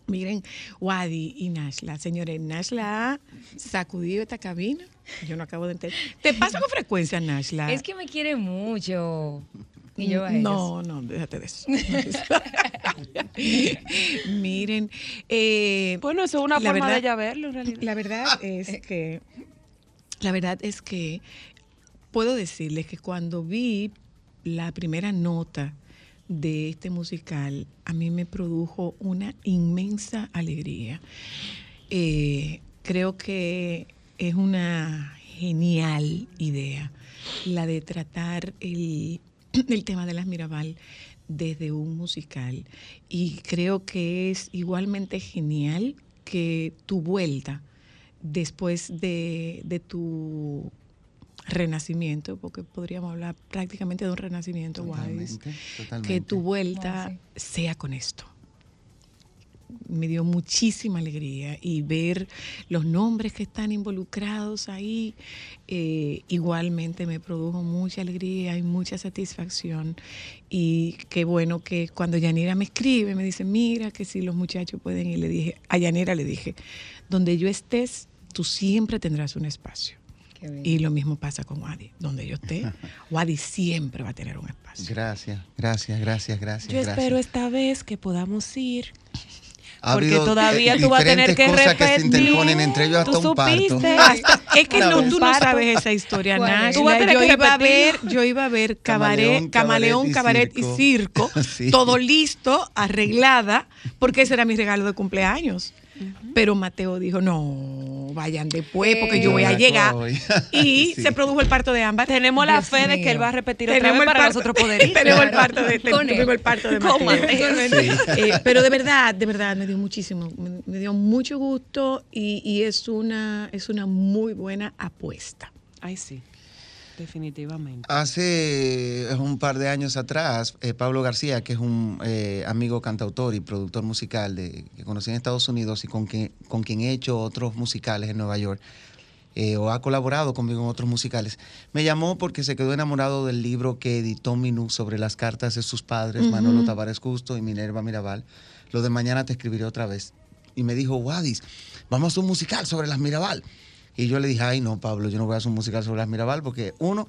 Miren, Wadi y Nashla. Señores, Nashla ha sacudido esta cabina. Yo no acabo de entender. ¿Te pasa con frecuencia, Nashla? Es que me quiere mucho. Y yo a ellos. No, no, déjate de eso. Miren, eh, Bueno, eso es una forma verdad- de ya verlo en realidad. la verdad es que la verdad es que puedo decirles que cuando vi la primera nota de este musical, a mí me produjo una inmensa alegría. Eh, creo que es una genial idea la de tratar el, el tema de las Mirabal desde un musical. Y creo que es igualmente genial que tu vuelta después de, de tu renacimiento, porque podríamos hablar prácticamente de un renacimiento, Totalmente, que tu vuelta Ah, sea con esto. Me dio muchísima alegría y ver los nombres que están involucrados ahí, eh, igualmente me produjo mucha alegría y mucha satisfacción. Y qué bueno que cuando Yanira me escribe, me dice, mira, que si los muchachos pueden, y le dije, a Yanira le dije, donde yo estés, tú siempre tendrás un espacio. Y lo mismo pasa con Wadi. Donde yo esté, Wadi siempre va a tener un espacio. Gracias, gracias, gracias, gracias. Yo gracias. espero esta vez que podamos ir. Ha porque habido, todavía eh, tú vas a tener que cosas que se repetir. interponen entre ellos hasta ¿Tú un parto. es que no, tú no sabes esa historia. Nash. Tú vas a tener Yo que iba a ver, yo iba a ver cabaret, camaleón, cabaret cabaret y y circo, Sí. todo listo, arreglada, porque ese era mi regalo de cumpleaños. Pero Mateo dijo, no, vayan después porque yo voy a llegar. voy. Y Sí. se produjo el parto de Ámbar. Tenemos la Dios fe de que él va a repetir otra Tenemos vez para parto- nosotros poder ir. Tenemos el parto de, Con él. el parto de Con Mateo. Eh, pero de verdad, de verdad, me dio muchísimo, me, me dio mucho gusto y, y es una es una muy buena apuesta. Ay, sí. Definitivamente. Hace un par de años atrás, eh, Pablo García, que es un eh, amigo cantautor y productor musical de, que conocí en Estados Unidos y con quien, con quien he hecho otros musicales en Nueva York, eh, o ha colaborado conmigo en otros musicales, me llamó porque se quedó enamorado del libro que editó Minú sobre las cartas de sus padres, Manolo Tavares Justo y Minerva Mirabal. Lo de mañana te escribiré otra vez. Y me dijo, Wadis, vamos a un musical sobre las Mirabal. Y yo le dije, ay, no, Pablo, yo no voy a hacer un musical sobre las Mirabal porque, uno,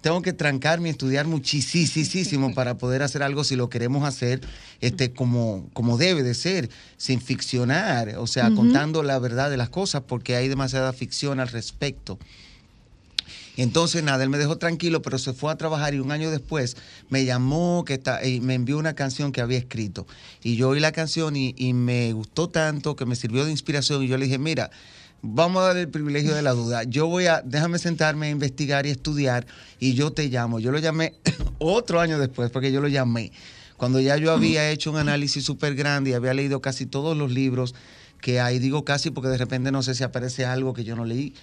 tengo que trancarme y estudiar muchísimo para poder hacer algo si lo queremos hacer este, como, como debe de ser, sin ficcionar, o sea, contando la verdad de las cosas, porque hay demasiada ficción al respecto. Entonces, nada, él me dejó tranquilo, pero se fue a trabajar y un año después me llamó que está, y me envió una canción que había escrito. Y yo oí la canción y, y me gustó tanto que me sirvió de inspiración y yo le dije, mira, vamos a dar el privilegio de la duda. Yo voy a, déjame sentarme a investigar y estudiar y yo te llamo. Yo lo llamé otro año después porque yo lo llamé. Cuando ya yo había hecho un análisis súper grande y había leído casi todos los libros que hay, digo casi porque de repente no sé si aparece algo que yo no leí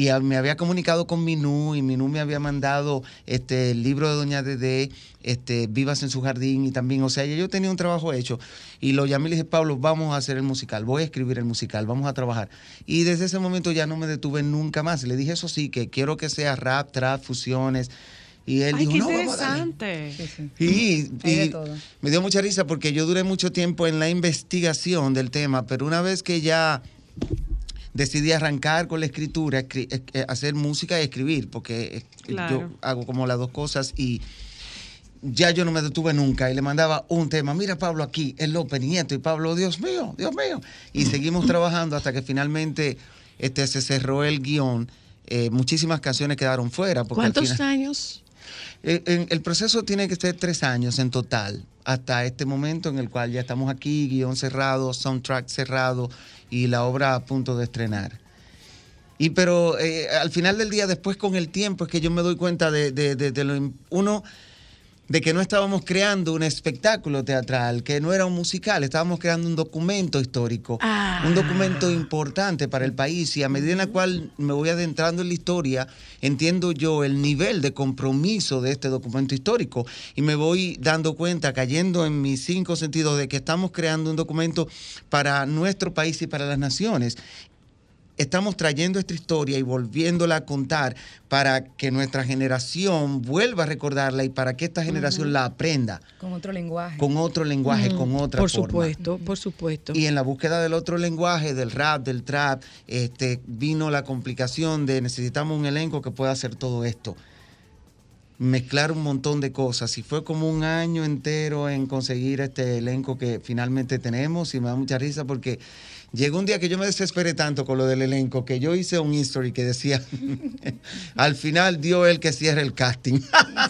y a- me había comunicado con Minú y Minú me había mandado este el libro de Doña Dede, este Vivas en su jardín y también, o sea, yo tenía un trabajo hecho y lo llamé y le dije, Pablo, vamos a hacer el musical, voy a escribir el musical, vamos a trabajar. Y desde ese momento ya no me detuve nunca más. Le dije, eso sí, que quiero que sea rap, trap, fusiones. Y él Ay, dijo, qué no, vamos a darle". interesante. Y, me dio mucha risa porque yo duré mucho tiempo en la investigación del tema, pero una vez que ya decidí arrancar con la escritura, escri- eh, hacer música y escribir, porque eh, Claro. yo hago como las dos cosas y ya yo no me detuve nunca y le mandaba un tema, mira Pablo aquí, el López Nieto y Pablo, Dios mío, Dios mío. Y seguimos trabajando hasta que finalmente este, se cerró el guion. Eh, muchísimas canciones quedaron fuera. Porque al ¿Cuántos final- años? Eh, el proceso tiene que ser tres años en total, hasta este momento en el cual ya estamos aquí, guion cerrado, soundtrack cerrado y la obra a punto de estrenar. Y pero eh, al final del día, después con el tiempo, es que yo me doy cuenta de, de- de- lo uno de que no estábamos creando un espectáculo teatral, que no era un musical, estábamos creando un documento histórico, Ah. un documento importante para el país y a medida en la cual me voy adentrando en la historia, entiendo yo el nivel de compromiso de este documento histórico y me voy dando cuenta, cayendo en mis cinco sentidos, de que estamos creando un documento para nuestro país y para las naciones estamos trayendo esta historia y volviéndola a contar para que nuestra generación vuelva a recordarla y para que esta generación la aprenda Con otro lenguaje. con otro lenguaje, con otra Por forma. supuesto, por supuesto. Y en la búsqueda del otro lenguaje, del rap, del trap, este, vino la complicación de necesitamos un elenco que pueda hacer todo esto. Mezclar un montón de cosas. Y fue como un año entero en conseguir este elenco que finalmente tenemos. Y me da mucha risa porque llegó un día que yo me desesperé tanto con lo del elenco que yo hice un history que decía, al final dio el que cierre el casting.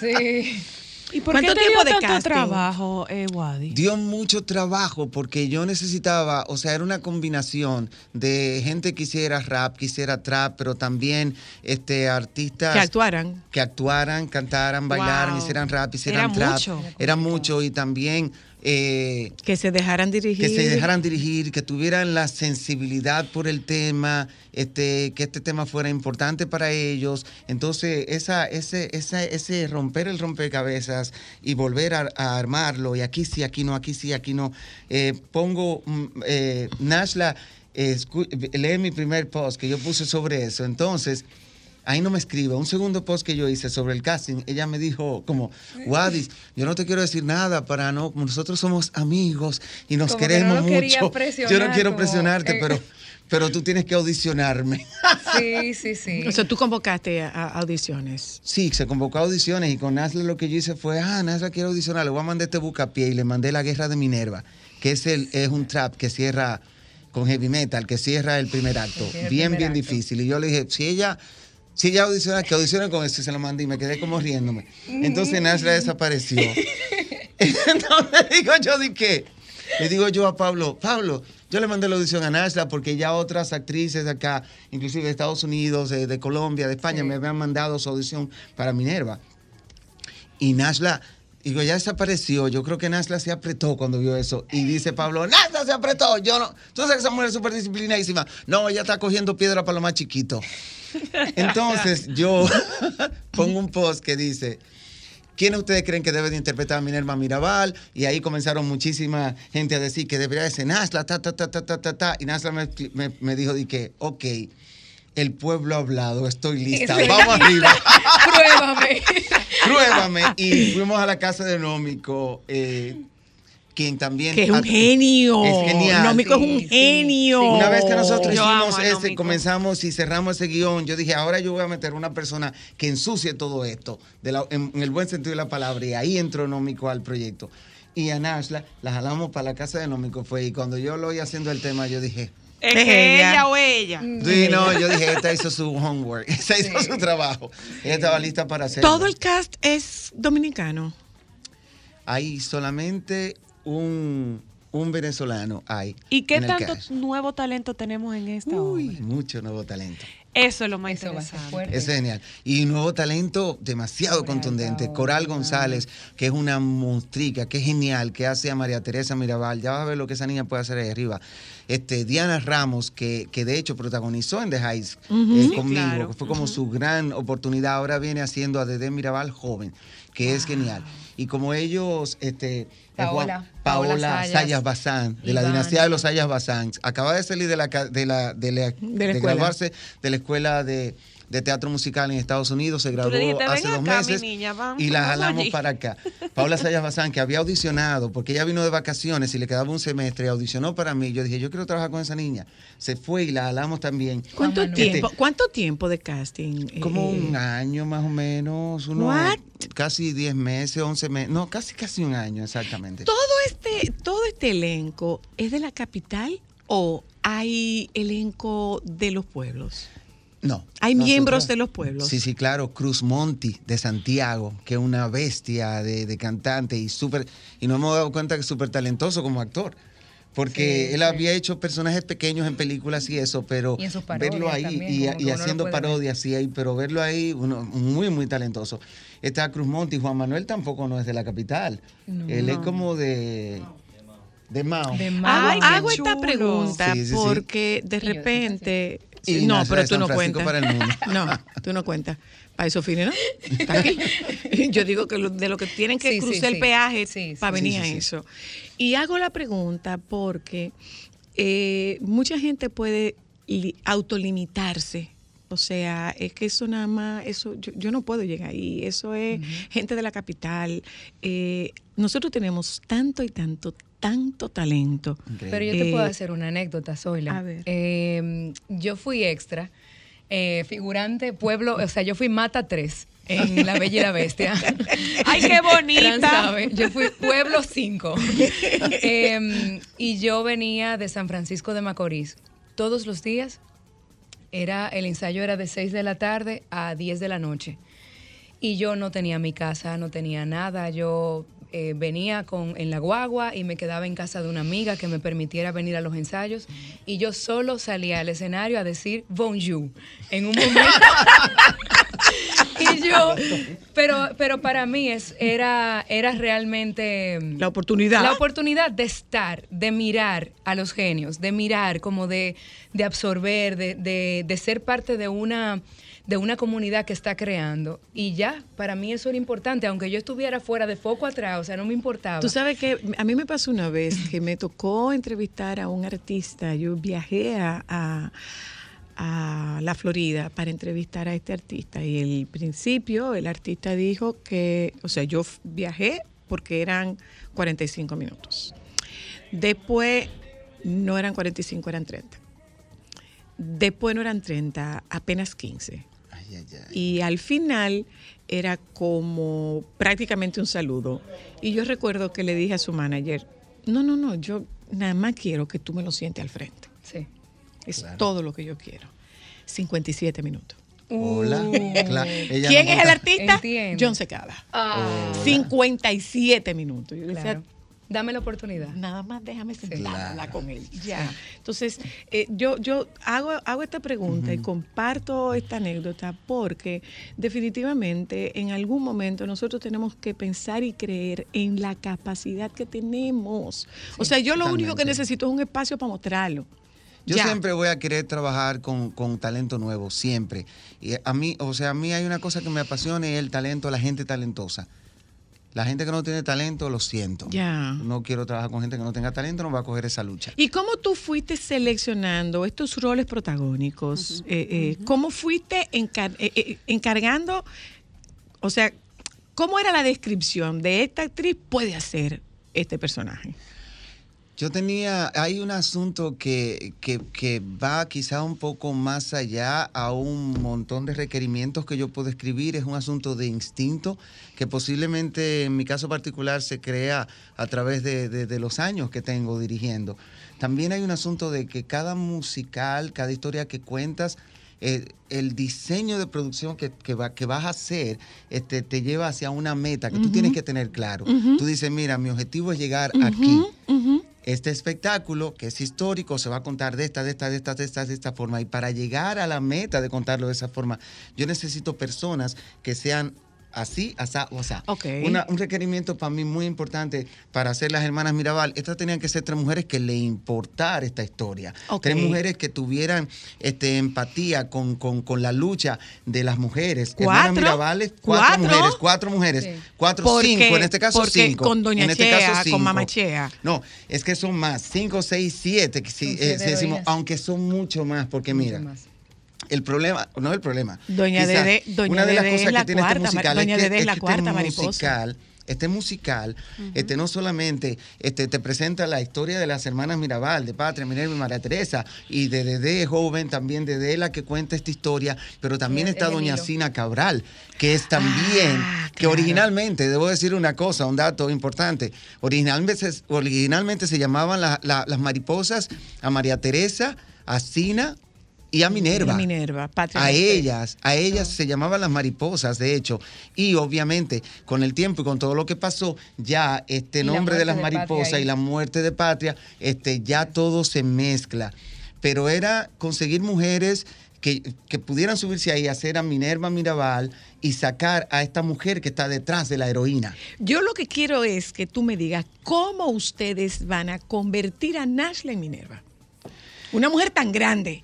Sí. ¿Y por ¿Cuánto qué te tiempo dio de tanto casting? trabajo, eh, Wadi? dio mucho trabajo porque yo necesitaba, o sea, era una combinación de gente que hiciera rap, que hiciera trap, pero también este artistas que actuaran. que actuaran, cantaran, bailaran, Wow. hicieran rap, hicieran Era trap. mucho. Era mucho y también eh, Que se dejaran dirigir. que se dejaran dirigir, que tuvieran la sensibilidad por el tema, este, que este tema fuera importante para ellos. Entonces, esa, ese, esa, ese romper el rompecabezas y volver a, a armarlo, y aquí sí, aquí no, aquí sí, aquí no. Eh, pongo, mm, eh, Nashla, eh, lee mi primer post que yo puse sobre eso. Entonces, ahí no me escribe. Un segundo post que yo hice sobre el casting, ella me dijo como, Wadis, yo no te quiero decir nada para no, nosotros somos amigos y nos Como que queremos no lo quería mucho. presionar, Yo no quiero como, presionarte, eh. pero, pero tú tienes que audicionarme. Sí, sí, sí. O sea, tú convocaste a, a audiciones. Sí, se convocó a audiciones y con Nasla lo que yo hice fue, ah, Nasla quiere audicionar, le voy a mandar este bucapié y le mandé La Guerra de Minerva, que es, el, es un trap que cierra con heavy metal, que cierra el primer acto. el bien, primer bien acto. difícil. Y yo le dije, si ella, si ella audiciona, que audicione con eso y se lo mandé y me quedé como riéndome. Entonces Nasla desapareció. Entonces digo yo, ¿de qué? Le digo yo a Pablo, Pablo, yo le mandé la audición a Nasla porque ya otras actrices de acá, inclusive de Estados Unidos, de, de Colombia, de España, me habían mandado su audición para Minerva. Y Nasla, digo, ya desapareció. Yo creo que Nasla se apretó cuando vio eso. Y dice Pablo, Nasla se apretó. Yo no. Tú sabes que esa mujer es súper disciplinadísima. No, ella está cogiendo piedra para lo más chiquito. Entonces yo pongo un post que dice, ¿quiénes ustedes creen que debe de interpretar a Minerva Mirabal? Y ahí comenzaron muchísima gente a decir que debería de ser Nasla, ta, ta, ta, ta, ta, ta, ta. Y Nasla me, me, me dijo, di que, ok, el pueblo ha hablado, estoy lista, vamos arriba. Pruébame. Pruébame. Y fuimos a la casa de Nómico, eh, quien también. Que es un genio. Es genial. Nómico es un sí, genio. sí. Una vez que nosotros Yo hicimos Nómico. comenzamos y cerramos ese guion, yo dije, ahora yo voy a meter una persona que ensucie todo esto, de la- en, en el buen sentido de la palabra, y ahí entró Nómico al proyecto. Y a Nashla la jalamos para la casa de Nómico, fue, y cuando yo lo oí haciendo el tema, yo dije, ¿Es Es que ella. ella o ella? sí, no, yo dije, esta hizo su homework, esta hizo su trabajo, ella estaba lista para hacerlo. Todo el cast es dominicano. Hay solamente un, un venezolano, hay. ¿Y qué en el tanto nuevo talento tenemos en esta Uy, obra? mucho nuevo talento. Eso es lo más Eso va a ser interesante. fuerte. Eso es genial. Y nuevo talento demasiado Coral contundente. Coral González, que es una monstrica, que es genial, que hace a María Teresa Mirabal. Ya vas a ver lo que esa niña puede hacer ahí arriba. Este, Diana Ramos, que, que de hecho protagonizó en The Heights eh, Sí, conmigo, claro. que fue como su gran oportunidad. Ahora viene haciendo a Dede Mirabal joven, que es genial. Y como ellos, este, Juan- Paola, Sayas, Bazán, de la dinastía de los Sayas Bazán, acaba de salir de la, de la, de la- De la de escuela. graduarse de la escuela de, de teatro musical en Estados Unidos, se graduó dijiste, hace "Ven dos acá, meses niña, vamos, y la jalamos allí". para acá. Paula Sayas Bazán, que había audicionado, porque ella vino de vacaciones y le quedaba un semestre, y audicionó para mí. Yo dije, yo quiero trabajar con esa niña. Se fue y la jalamos también. ¿Cuánto Manuel. tiempo, ¿Cuánto tiempo de casting? Este, como Eh, un año más o menos, What? casi 10 meses, 11 meses, no, casi casi un año exactamente. todo este, todo este elenco es de la capital o hay elenco de los pueblos? No. Hay nosotros- miembros de los pueblos. Sí, sí, claro. Cruz Monti de Santiago, que es una bestia de, de cantante y súper. Y nos hemos dado cuenta que es súper talentoso como actor. Porque Sí, él sí. había hecho personajes pequeños en películas y eso, pero Y verlo ahí también, y, haciendo parodias, sí, ahí, pero verlo ahí, uno, muy, muy talentoso. Está Cruz Monti, Juan Manuel tampoco no es de la capital. Él es como de. De Mao. De Hago, Mao. Hago esta pregunta Sí, sí, sí. porque de repente. Sí, no, pero tú no cuentas. No, tú no cuentas. Para eso Fini, ¿no? Está aquí. Yo digo que lo- de lo que tienen que Sí, sí, cruzar el peaje para venir a eso. Y hago la pregunta porque eh, mucha gente puede li- autolimitarse. O sea, es que eso nada más, eso yo, yo no puedo llegar ahí. Eso es gente de la capital. Eh, nosotros tenemos tanto y tanto, tanto talento. Increíble. Pero yo te Eh, puedo hacer una anécdota, Zoila. a ver. Eh, yo fui extra, eh, figurante, pueblo, o sea, yo fui Mata 3 en La Bella y la Bestia. Ay, qué bonita. Yo fui Pueblo 5. Eh, y yo venía de San Francisco de Macorís. Todos los días era el ensayo era de 6 de la tarde a 10 de la noche. Y yo no tenía mi casa, no tenía nada. Yo eh, venía con, en la guagua y me quedaba en casa de una amiga que me permitiera venir a los ensayos. Y yo solo salía al escenario a decir bonjour en un momento. y yo, pero, pero para mí es, era, era realmente La oportunidad. la oportunidad de estar, de mirar a los genios, de mirar, como de, de absorber, de, de- de ser parte de una, de una comunidad que está creando. Y ya, para mí eso era importante, aunque yo estuviera fuera de foco atrás, o sea, no me importaba. Tú sabes que a mí me pasó una vez que me tocó entrevistar a un artista. Yo viajé a, a- a la Florida para entrevistar a este artista y el principio el artista dijo que, o sea, yo viajé porque eran 45 minutos. Después no eran 45, eran 30. Después no eran 30, apenas 15. Ay, ay, ay. Y al final era como prácticamente un saludo. Y yo recuerdo que le dije a su manager, no, no, no, yo nada más quiero que tú me lo sientes al frente. Sí. Es todo lo que yo quiero. 57 minutos. Hola. Ella ¿Quién no es el artista? Entiendo. John Secada. Ah, 57 minutos. Yo le decía, claro. Dame la oportunidad. Nada más déjame sentarme a Claro. hablar con él. Ya. Entonces, eh, yo, yo hago, hago esta pregunta y comparto esta anécdota porque definitivamente en algún momento nosotros tenemos que pensar y creer en la capacidad que tenemos. o sea, yo lo único que necesito es un espacio para mostrarlo. Yo Ya. siempre voy a querer trabajar con, con talento nuevo, siempre. Y a mí, o sea, a mí hay una cosa que me apasiona y es el talento, la gente talentosa. La gente que no tiene talento, lo siento. Ya. No quiero trabajar con gente que no tenga talento, no va a coger esa lucha. ¿Y cómo tú fuiste seleccionando estos roles protagónicos? Eh, eh, ¿Cómo fuiste encar- eh, eh, encargando? O sea, ¿cómo era la descripción de esta actriz puede hacer este personaje? Yo tenía, hay un asunto que, que, que va quizá un poco más allá a un montón de requerimientos que yo puedo escribir. Es un asunto de instinto que posiblemente en mi caso particular se crea a través de, de- de los años que tengo dirigiendo. También hay un asunto de que cada musical, cada historia que cuentas, eh, el diseño de producción que, que, va- que vas a hacer este, te lleva hacia una meta que tú tienes que tener claro. Tú dices, mira, mi objetivo es llegar aquí. Este espectáculo, que es histórico, se va a contar de esta, de esta, de esta, de esta, de esta forma. Y para llegar a la meta de contarlo de esa forma, yo necesito personas que sean así, asá o asá. Ok. Una- un requerimiento para mí muy importante para hacer las hermanas Mirabal. Estas tenían que ser tres mujeres que le importara esta historia. Ok. Tres mujeres que tuvieran este, empatía con, con- con la lucha de las mujeres. Hermanas ¿Cuatro? Mirabales, cuatro, ¿Cuatro? mujeres, cuatro mujeres, Sí. cuatro, Porque- cinco, en este caso porque cinco. con Doña en este Chea, caso con cinco. Mamá Chea. No, es que son más, cinco, seis, siete, si, eh, si decimos, aunque son mucho más, porque Mucho mira, más. El problema, no el problema. Doña quizás Dede- Doña una de las Dede es cosas la que tiene cuarta, este musical Doña es que, Dede es es la que este cuarta mariposa. musical, este musical, este no solamente este, te presenta la historia de las hermanas Mirabal, de Patria, Minerva y María Teresa, y de Dede joven, también de Dede la que cuenta esta historia, pero también está el Doña. Sina Cabral, que es también, Ah, que originalmente, debo decir una cosa, un dato importante, originalmente, se- originalmente se llamaban la- la- las mariposas a María Teresa, a Sina y a Minerva. Y a Minerva, Patria A ellas, a ellas se llamaban las mariposas, de hecho. Y obviamente, con el tiempo y con todo lo que pasó, ya este Y la nombre de las de mariposas y la muerte de patria, este, ya todo se mezcla. Pero era conseguir mujeres que, que pudieran subirse ahí a hacer a Minerva Mirabal y sacar a esta mujer que está detrás de la heroína. Yo lo que quiero es que tú me digas cómo ustedes van a convertir a Nashla en Minerva. Una mujer tan grande.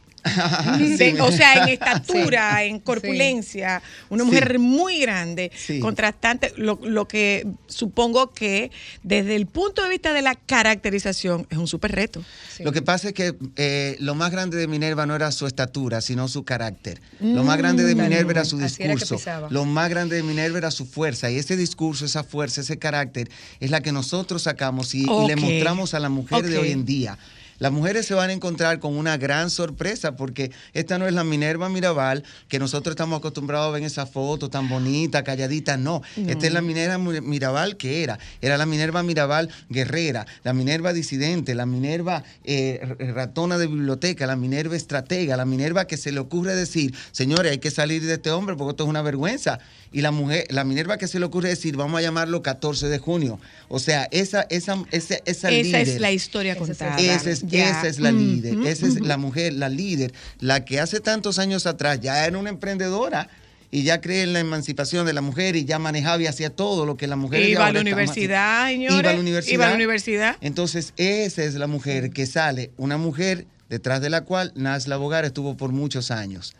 De- Sí. o sea, en estatura, en corpulencia, una Sí. mujer muy grande, Sí. contrastante, lo, lo que supongo que desde el punto de vista de la caracterización es un súper reto. Sí. Lo que pasa es que eh, lo más grande de Minerva no era su estatura, sino su carácter. Lo más grande de Minerva era su Mm, era discurso. Lo más grande de Minerva era su fuerza. Y ese discurso, esa fuerza, ese carácter es la que nosotros sacamos y, y le mostramos a la mujer de hoy en día. Las mujeres se van a encontrar con una gran sorpresa porque esta no es la Minerva Mirabal que nosotros estamos acostumbrados a ver en esa foto tan bonita, calladita. No, esta es la Minerva Mirabal que era. Era la Minerva Mirabal guerrera, la Minerva disidente, la Minerva eh, ratona de biblioteca, la Minerva estratega, la Minerva que se le ocurre decir, señores, hay que salir de este hombre porque esto es una vergüenza. Y la mujer, la Minerva que se le ocurre decir, vamos a llamarlo 14 de junio. O sea, esa, esa, esa, esa Esa líder. es la historia contada. Esa es, esa es la líder, esa es la mujer, la líder, la que hace tantos años atrás ya era una emprendedora y ya cree en la emancipación de la mujer y ya manejaba y hacía todo lo que la mujer Iba a la universidad, señores. Iba a la universidad. Iba a la universidad. Entonces, esa es la mujer que sale, una mujer detrás de la cual Nasla Bogar estuvo por muchos años.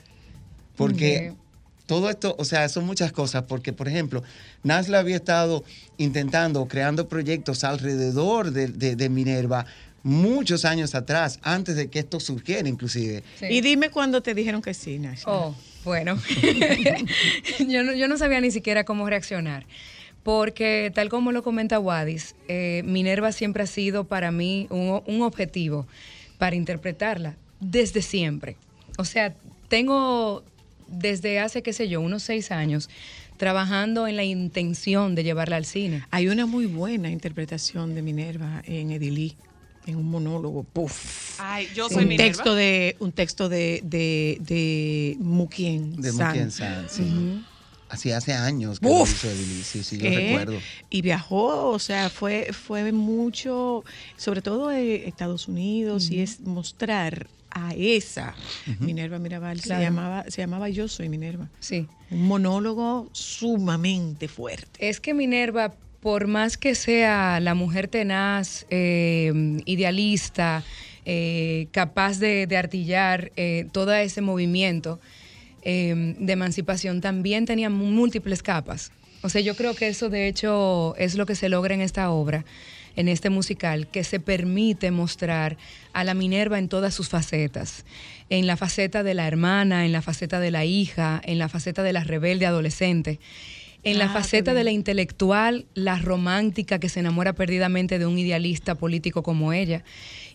Porque. Todo esto, o sea, son muchas cosas, porque por ejemplo, Nasla había estado intentando, creando proyectos alrededor de, de- de Minerva muchos años atrás, antes de que esto surgiera inclusive. Sí. Y dime cuándo te dijeron que sí, Nashla. Oh, bueno. yo, no, yo no sabía ni siquiera cómo reaccionar. Porque, tal como lo comenta Wadis, eh, Minerva siempre ha sido para mí un, un objetivo para interpretarla desde siempre. O sea, tengo desde hace, qué sé yo, unos seis años trabajando en la intención de llevarla al cine. Hay una muy buena interpretación de Minerva en Edilí, en un monólogo. Puf. Ay, yo soy un Minerva. texto de un texto de de, de Mukien De San. Mukien San, sí. Ujú. Así hace años que lo Uf. hizo Edilí, sí, sí, yo ¿Qué? recuerdo. Y viajó, o sea, fue, fue mucho, sobre todo en Estados Unidos, y es mostrar a esa Minerva Mirabal. Claro. Se llamaba, se llamaba Yo soy Minerva. Sí. Un monólogo sumamente fuerte. Es que Minerva, por más que sea la mujer tenaz, eh, idealista, eh, capaz de, de artillar eh, todo ese movimiento de emancipación, también tenía múltiples capas. O sea, yo creo que eso de hecho es lo que se logra en esta obra, en este musical, que se permite mostrar a la Minerva en todas sus facetas. En la faceta de la hermana, en la faceta de la hija, en la faceta de la rebelde adolescente en la Ah, faceta de la intelectual, la romántica que se enamora perdidamente de un idealista político como ella.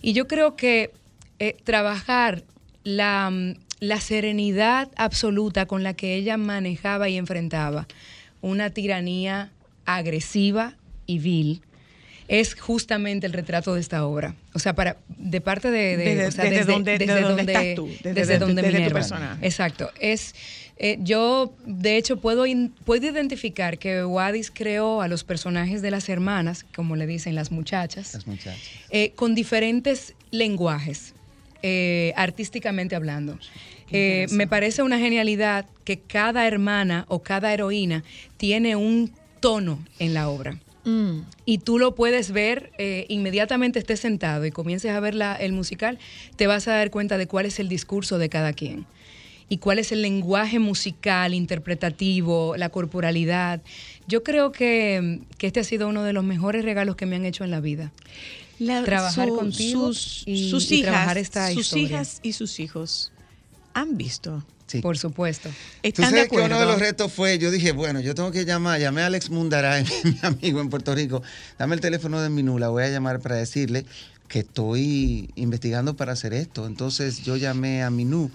Y yo creo que eh, trabajar la, mm, la serenidad absoluta con la que ella manejaba y enfrentaba una tiranía agresiva y vil es justamente el retrato de esta obra. O sea, para de parte de, de- Desde- o sea, desde donde- desde desde donde estás tú, desde- desde desde- donde desde tu Minerva. personaje. Exacto. Es eh, yo de hecho puedo in- puedo identificar que Wadis creó a los personajes de las hermanas, como le dicen las muchachas, Las muchachas. eh, con diferentes lenguajes, eh, artísticamente hablando. Eh, me parece una genialidad que cada hermana o cada heroína tiene un tono en la obra. Mm. Y tú lo puedes ver eh, inmediatamente estés sentado y comiences a ver la- el musical, te vas a dar cuenta de cuál es el discurso de cada quien y cuál es el lenguaje musical, interpretativo, la corporalidad. Yo creo que, que este ha sido uno de los mejores regalos que me han hecho en la vida. La- Trabajar contigo sus, y- sus y hijas, trabajar esta sus historia. hijas y sus hijos han visto. Sí. Por supuesto. Tú ¿Están de sabes que acuerdo? uno de los retos fue, yo dije, bueno, yo tengo que llamar, llamé a Alex Mundaray, mi amigo en Puerto Rico, dame el teléfono de Minú, la voy a llamar para decirle que estoy investigando para hacer esto. Entonces yo llamé a Minú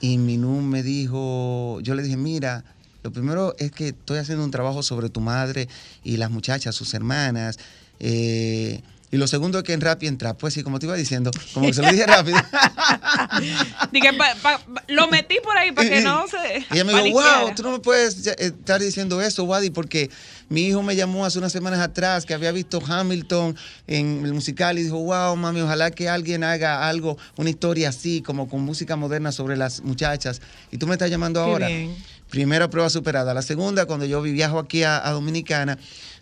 y Minú me dijo, yo le dije, mira, lo primero es que estoy haciendo un trabajo sobre tu madre y las muchachas, sus hermanas. eh, y lo segundo es que en rap y en trap, pues sí, como te iba diciendo, como que se lo dije rápido. Dije, pa- lo metí por ahí para que no se. Y ella me dijo, wow, izquierda". tú no me puedes eh, estar diciendo eso, Wadi, porque mi hijo me llamó hace unas semanas atrás que había visto Hamilton en el musical y dijo, wow, mami, ojalá que alguien haga algo, una historia así, como con música moderna sobre las muchachas. Y tú me estás llamando Qué ahora. bien. Primera prueba superada. La segunda, cuando yo viajo aquí a, a Dominicana,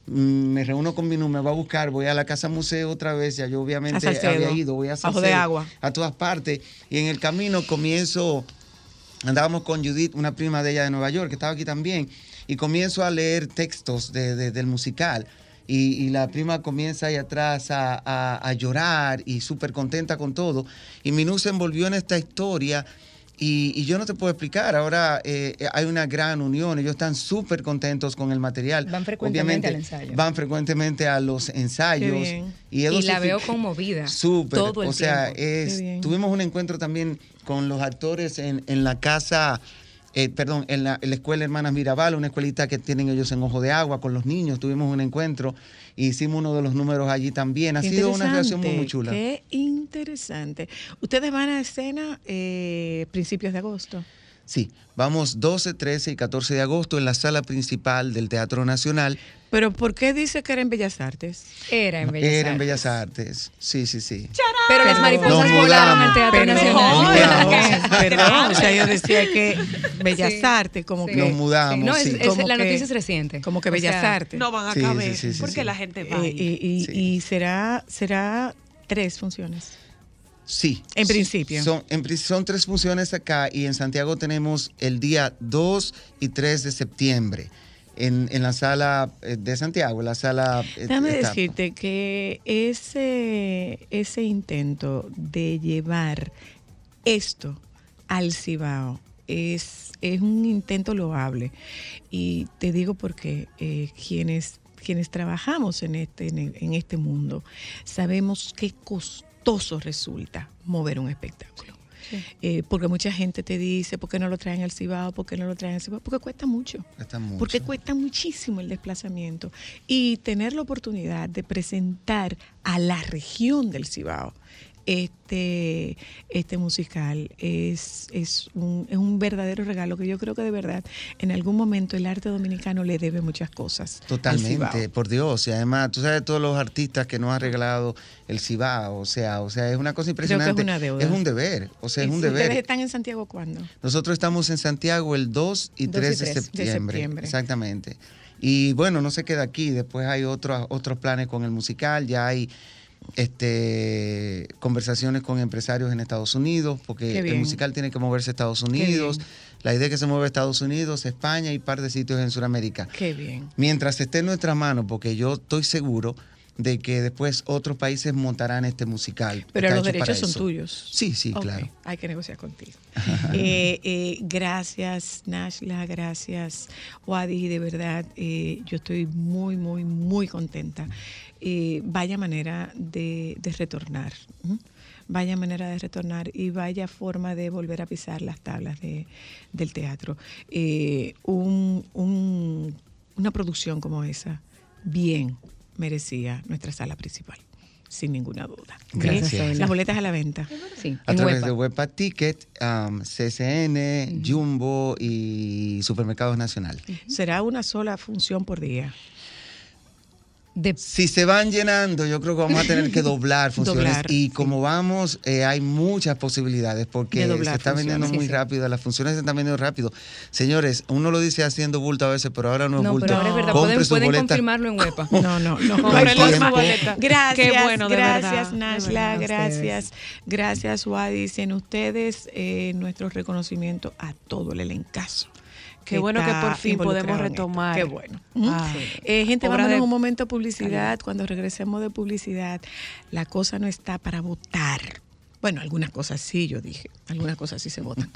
mm, me reúno con mi me va a buscar, voy a la casa museo otra vez, ya yo obviamente Salcedo, había ido, voy a Bajo de Salcedo, agua. a todas partes. Y en el camino comienzo andábamos con Judith, una prima de ella de Nueva York, que estaba aquí también, y comienzo a leer textos de- de- del musical. Y, y la prima comienza ahí atrás a, a- a llorar y súper contenta con todo. Y Minú se envolvió en esta historia y, y yo no te puedo explicar. Ahora eh, hay una gran unión, ellos están súper contentos con el material. Van frecuentemente Obviamente, al ensayo. Van frecuentemente a los ensayos. Y la veo conmovida. Súper. Todo el o sea, es- tuvimos un encuentro también con los actores en, en la casa, eh, perdón, en la, en la escuela Hermanas Mirabal, una escuelita que tienen ellos en Ojo de Agua con los niños. Tuvimos un encuentro, e hicimos uno de los números allí también. Ha sido una relación muy chula. Qué interesante. Ustedes van a escena eh, principios de agosto. Sí, vamos 12, 13 y 14 de agosto en la sala principal del Teatro Nacional. Pero ¿por qué dice que era en Bellas Artes? Era en Bellas Era en Artes. Bellas Artes. Sí, sí, sí. Pero las mariposas volaron al Teatro Pero Nacional. perdón, perdón, o sea, yo decía que Bellas Sí, Artes, como sí. que... Nos mudamos, No, es, sí. es- Como la que- noticia es reciente. Como que O Bellas sea, Artes. No van a caber. sí, sí, sí, porque sí. la gente va. Eh, y, y- Sí. y será, será tres funciones. Sí. En principio. Son, en pri- son tres funciones acá y en Santiago tenemos el día 2 y 3 de septiembre en, en la sala eh, de Santiago, en la sala... eh, Déjame está- decirte que ese, ese intento de llevar esto al Cibao es, es un intento loable. Y te digo porque eh, quienes, quienes trabajamos en este, en, este mundo sabemos qué costoso resulta mover un espectáculo. Eh, porque mucha gente te dice, ¿por qué no lo traen al Cibao? ¿Por qué no lo traen al Cibao? Porque cuesta mucho. Cuesta mucho. Porque cuesta muchísimo el desplazamiento. Y tener la oportunidad de presentar a la región del Cibao este, este musical es, es, un, es un verdadero regalo que yo creo que de verdad en algún momento el arte dominicano le debe muchas cosas. al Totalmente, por Dios. Y además, tú sabes todos los artistas que nos han regalado el Cibao. O sea, o sea, es una cosa Creo que es impresionante. una deuda. Es un deber. O sea, es ¿Y un ¿Ustedes deber. están en Santiago cuándo? Nosotros estamos en Santiago el 2 y 2 y 3 de 3 de septiembre. septiembre. Exactamente. Y bueno, no se queda aquí. Después hay otros, otros planes con el musical. Ya hay este, conversaciones con empresarios en Estados Unidos, porque el musical tiene que moverse a Estados Unidos. La idea es que se mueva a Estados Unidos, España y un par de sitios en Sudamérica. Qué bien. Mientras esté en nuestras manos, porque yo estoy seguro de que después otros países montarán este musical. Pero los derechos son eso. tuyos. Sí, sí, claro. Hay que negociar contigo. Eh, eh, gracias, Nashla, gracias, Wadi. De verdad, eh, yo estoy muy, muy, muy contenta. Eh, vaya manera de, de retornar. Vaya manera de retornar y vaya forma de volver a pisar las tablas de- del teatro. Eh, un- un- una producción como esa, bien merecía nuestra sala principal, sin ninguna duda. Gracias, ¿Sí? Sonia. Las boletas a la venta. Sí, A en través de Huepa Ticket, um, CCN, Jumbo y Supermercados Nacional. Será una sola función por día. De- Si se van llenando, yo creo que vamos a tener que doblar funciones. Doblar, y sí. como vamos, eh, hay muchas posibilidades porque se está vendiendo muy Sí, sí. rápido, las funciones se están vendiendo rápido. Señores, uno lo dice haciendo bulto a veces, pero ahora no es No, bulto. pero ahora es verdad. Compre Pueden, su pueden boleta. confirmarlo en Huepa. No, no, no. Forma. tiempo. Gracias, Qué bueno, de gracias, Nashla, gracias, gracias, Wadis. En ustedes, eh, nuestro reconocimiento a todo el elencazo. Qué bueno que por fin podemos retomar. Qué bueno. Ah, Eh, gente, vámonos de un momento de publicidad. Cuando regresemos de publicidad, la cosa no está para votar. Bueno, algunas cosas sí, yo dije, algunas cosas sí se votan,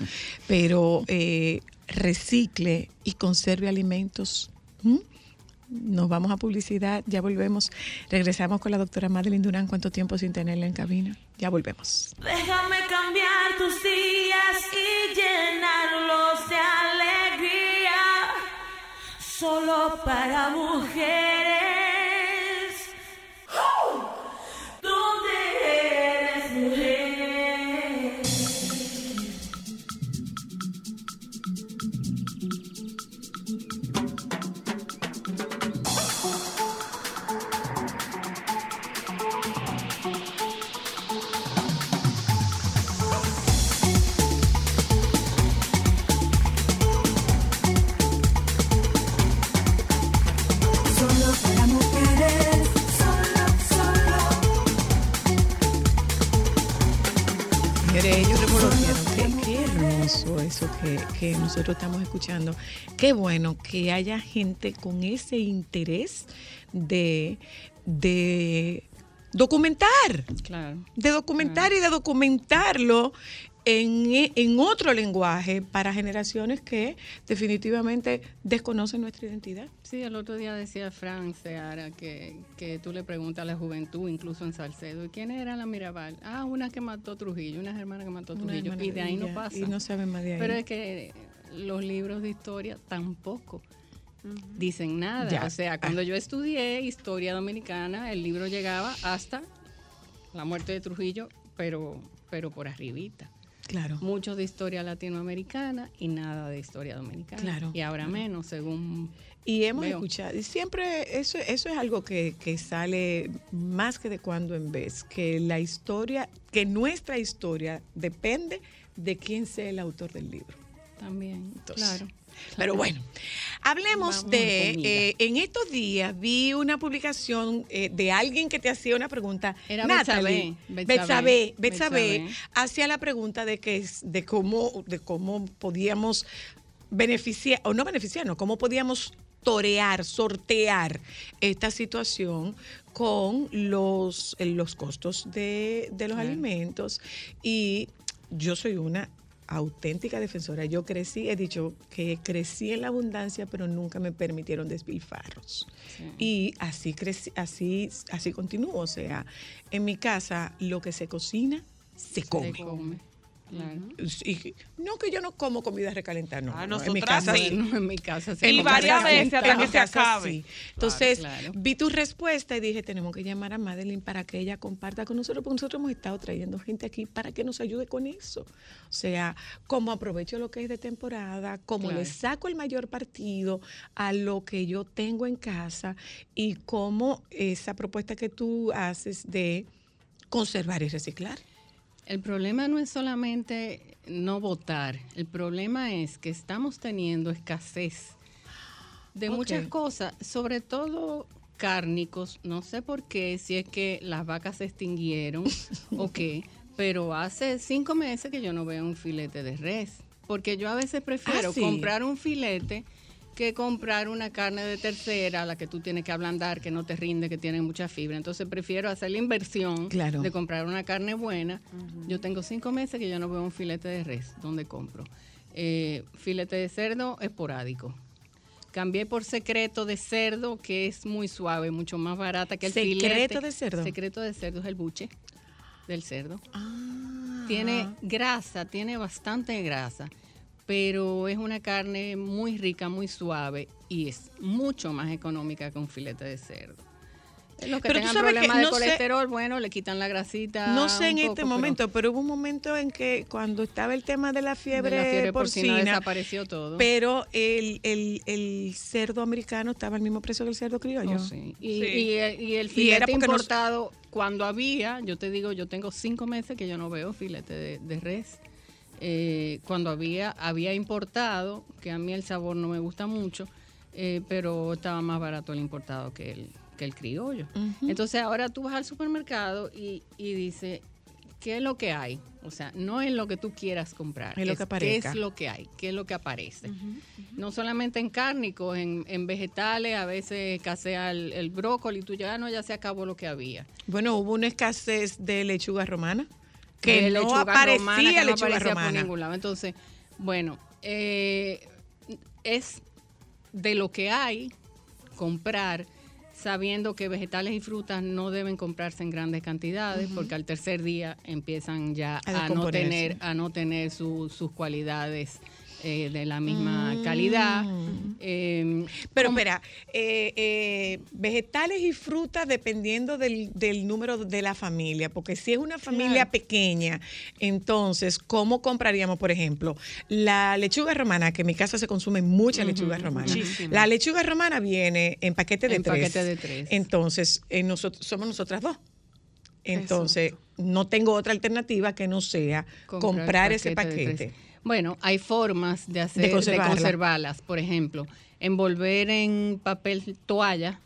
pero eh, recicle y conserve alimentos. ¿m? Nos vamos a publicidad, ya volvemos. Regresamos con la doctora Madeline Durán. ¿Cuánto tiempo sin tenerla en cabina? Ya volvemos. Déjame cambiar tus días y llenarlos Solo para mujeres. Que, nosotros estamos escuchando. Qué bueno que haya gente con ese interés de, de documentar. Claro. De documentar y de documentarlo en, en otro lenguaje para generaciones que definitivamente desconocen nuestra identidad. Sí, el otro día decía Fran Seara que, que tú le preguntas a la juventud, incluso en Salcedo, ¿y quién era la Mirabal? Ah, una que mató Trujillo, una hermana que mató Trujillo. Y de ahí no pasa. y no saben más de ahí. Pero es que los libros de historia tampoco dicen nada. Ya. O sea, cuando yo estudié historia dominicana, el libro llegaba hasta la muerte de Trujillo, pero, pero por arribita. Claro. Mucho de historia latinoamericana y nada de historia dominicana. Claro, Y ahora claro. menos, según Y hemos Veo. escuchado, y siempre eso, eso es algo que, que sale más que de cuando en vez, que la historia, que nuestra historia depende de quién sea el autor del libro. también. Entonces, claro. Pero bueno, hablemos Vamos de, eh, en estos días vi una publicación eh, de alguien que te hacía una pregunta. Era Natalie, Betsabé, Betsabé. hacía la pregunta de que de cómo, de cómo podíamos beneficiar, o no beneficiarnos, cómo podíamos torear, sortear esta situación con los, los costos de, de los Claro. alimentos. Y yo soy una auténtica defensora. Yo crecí, he dicho que crecí en la abundancia, pero nunca me permitieron despilfarros. Y así crecí, así, así continúo. O sea, en mi casa lo que se cocina se come. Se come. Claro. Y no que yo no como comida recalentada, no. Ah, no, en mi casa sí. No, en mi casa Y varias veces hasta que se casa acabe. sí. Entonces, claro. vi tu respuesta y dije, tenemos que llamar a Madeline para que ella comparta con nosotros, porque nosotros hemos estado trayendo gente aquí para que nos ayude con eso. O sea, cómo aprovecho lo que es de temporada, cómo Claro. le saco el mayor partido a lo que yo tengo en casa y cómo esa propuesta que tú haces de conservar y reciclar. El problema no es solamente no votar, el problema es que estamos teniendo escasez de muchas cosas, sobre todo cárnicos, no sé por qué, si es que las vacas se extinguieron o qué, pero hace cinco meses que yo no veo un filete de res, porque yo a veces prefiero Ah, sí. comprar un filete que comprar una carne de tercera, la que tú tienes que ablandar, que no te rinde, que tiene mucha fibra. Entonces prefiero hacer la inversión Claro. de comprar una carne buena. Yo tengo cinco meses que yo no veo un filete de res donde compro. Eh, filete de cerdo esporádico. Cambié por secreto de cerdo, que es muy suave, mucho más barata que el ¿Secreto filete. de cerdo? Secreto de cerdo es el buche del cerdo. Ah. Tiene grasa, tiene bastante grasa, pero es una carne muy rica, muy suave y es mucho más económica que un filete de cerdo. Los que Pero tú tengan sabes que problemas de no sé- colesterol, bueno, le quitan la grasita. No sé en este pero momento, pero hubo un momento en que cuando estaba el tema de la fiebre, de la fiebre porcina, porcina, desapareció todo. pero el, el, el cerdo americano estaba al mismo precio que el cerdo criollo. Oh, sí. Y, Sí. y el- y el Y era filete nos- importado, cuando había, yo te digo, yo tengo cinco meses que yo no veo filete de, de res. Eh, cuando había, había importado, que a mí el sabor no me gusta mucho, eh, pero estaba más barato el importado que el, que el criollo. Entonces ahora tú vas al supermercado y, y dices, ¿qué es lo que hay? O sea, no es lo que tú quieras comprar, Es lo que ¿Qué aparezca. es lo que hay? ¿Qué es lo que aparece? No solamente en cárnicos, en, en vegetales, a veces escasea el, el brócoli, tú ya "Ah, no, ya se acabó lo que había. Bueno, hubo una escasez de lechuga romana Que no aparecía romana, que no lechuga aparecía romana. por ningún lado. Entonces, bueno, eh, es de lo que hay comprar sabiendo que vegetales y frutas no deben comprarse en grandes cantidades porque al tercer día empiezan ya A a, no tener a no tener su- sus cualidades eh, de la misma Mm. calidad. Eh, Pero espera, eh, eh, vegetales y frutas dependiendo del, del número de la familia, porque si es una familia pequeña, entonces, ¿cómo compraríamos, por ejemplo, la lechuga romana, que en mi casa se consume mucha lechuga romana? La lechuga romana viene en paquete de En tres. paquete de tres. Entonces, eh, nosotros, somos nosotras dos. Entonces, no tengo otra alternativa que no sea comprar, ese paquete. Bueno, hay formas de hacer de, conservarla. conservarlas. Por ejemplo, envolver en papel toalla,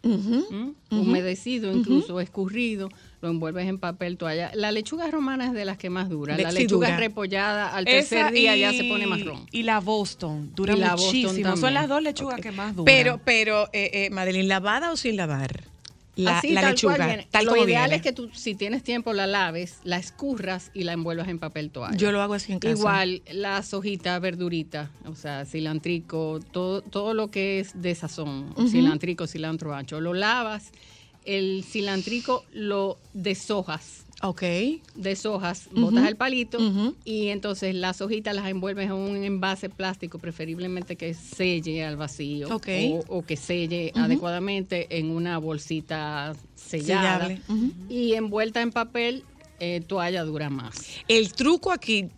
humedecido, incluso escurrido, lo envuelves en papel toalla. La lechuga romana es de las que más dura. La lechuga dura. repollada al Esa tercer día ya y- se pone marrón. Y la Boston dura Y la Boston muchísimo. Son también. las dos lechugas que más duran. Pero, pero, eh, eh, Madeline, ¿lavada o sin lavar? La, Así, la tal lechuga, cual tal lo como ideal viene. es que tú, si tienes tiempo, la laves, la escurras y la envuelvas en papel toalla. Yo lo hago así en casa. Igual las hojitas, verduritas, o sea, cilantrico, todo, todo lo que es de sazón, cilantrico, cilantro ancho, lo lavas, el cilantrico lo deshojas. Ok. Deshojas, Ujú. botas el palito y entonces las hojitas las envuelves en un envase plástico, preferiblemente que selle al vacío Ok. o, o que selle Ujú. adecuadamente en una bolsita sellada y envuelta en papel, eh, toalla dura más. El truco aquí,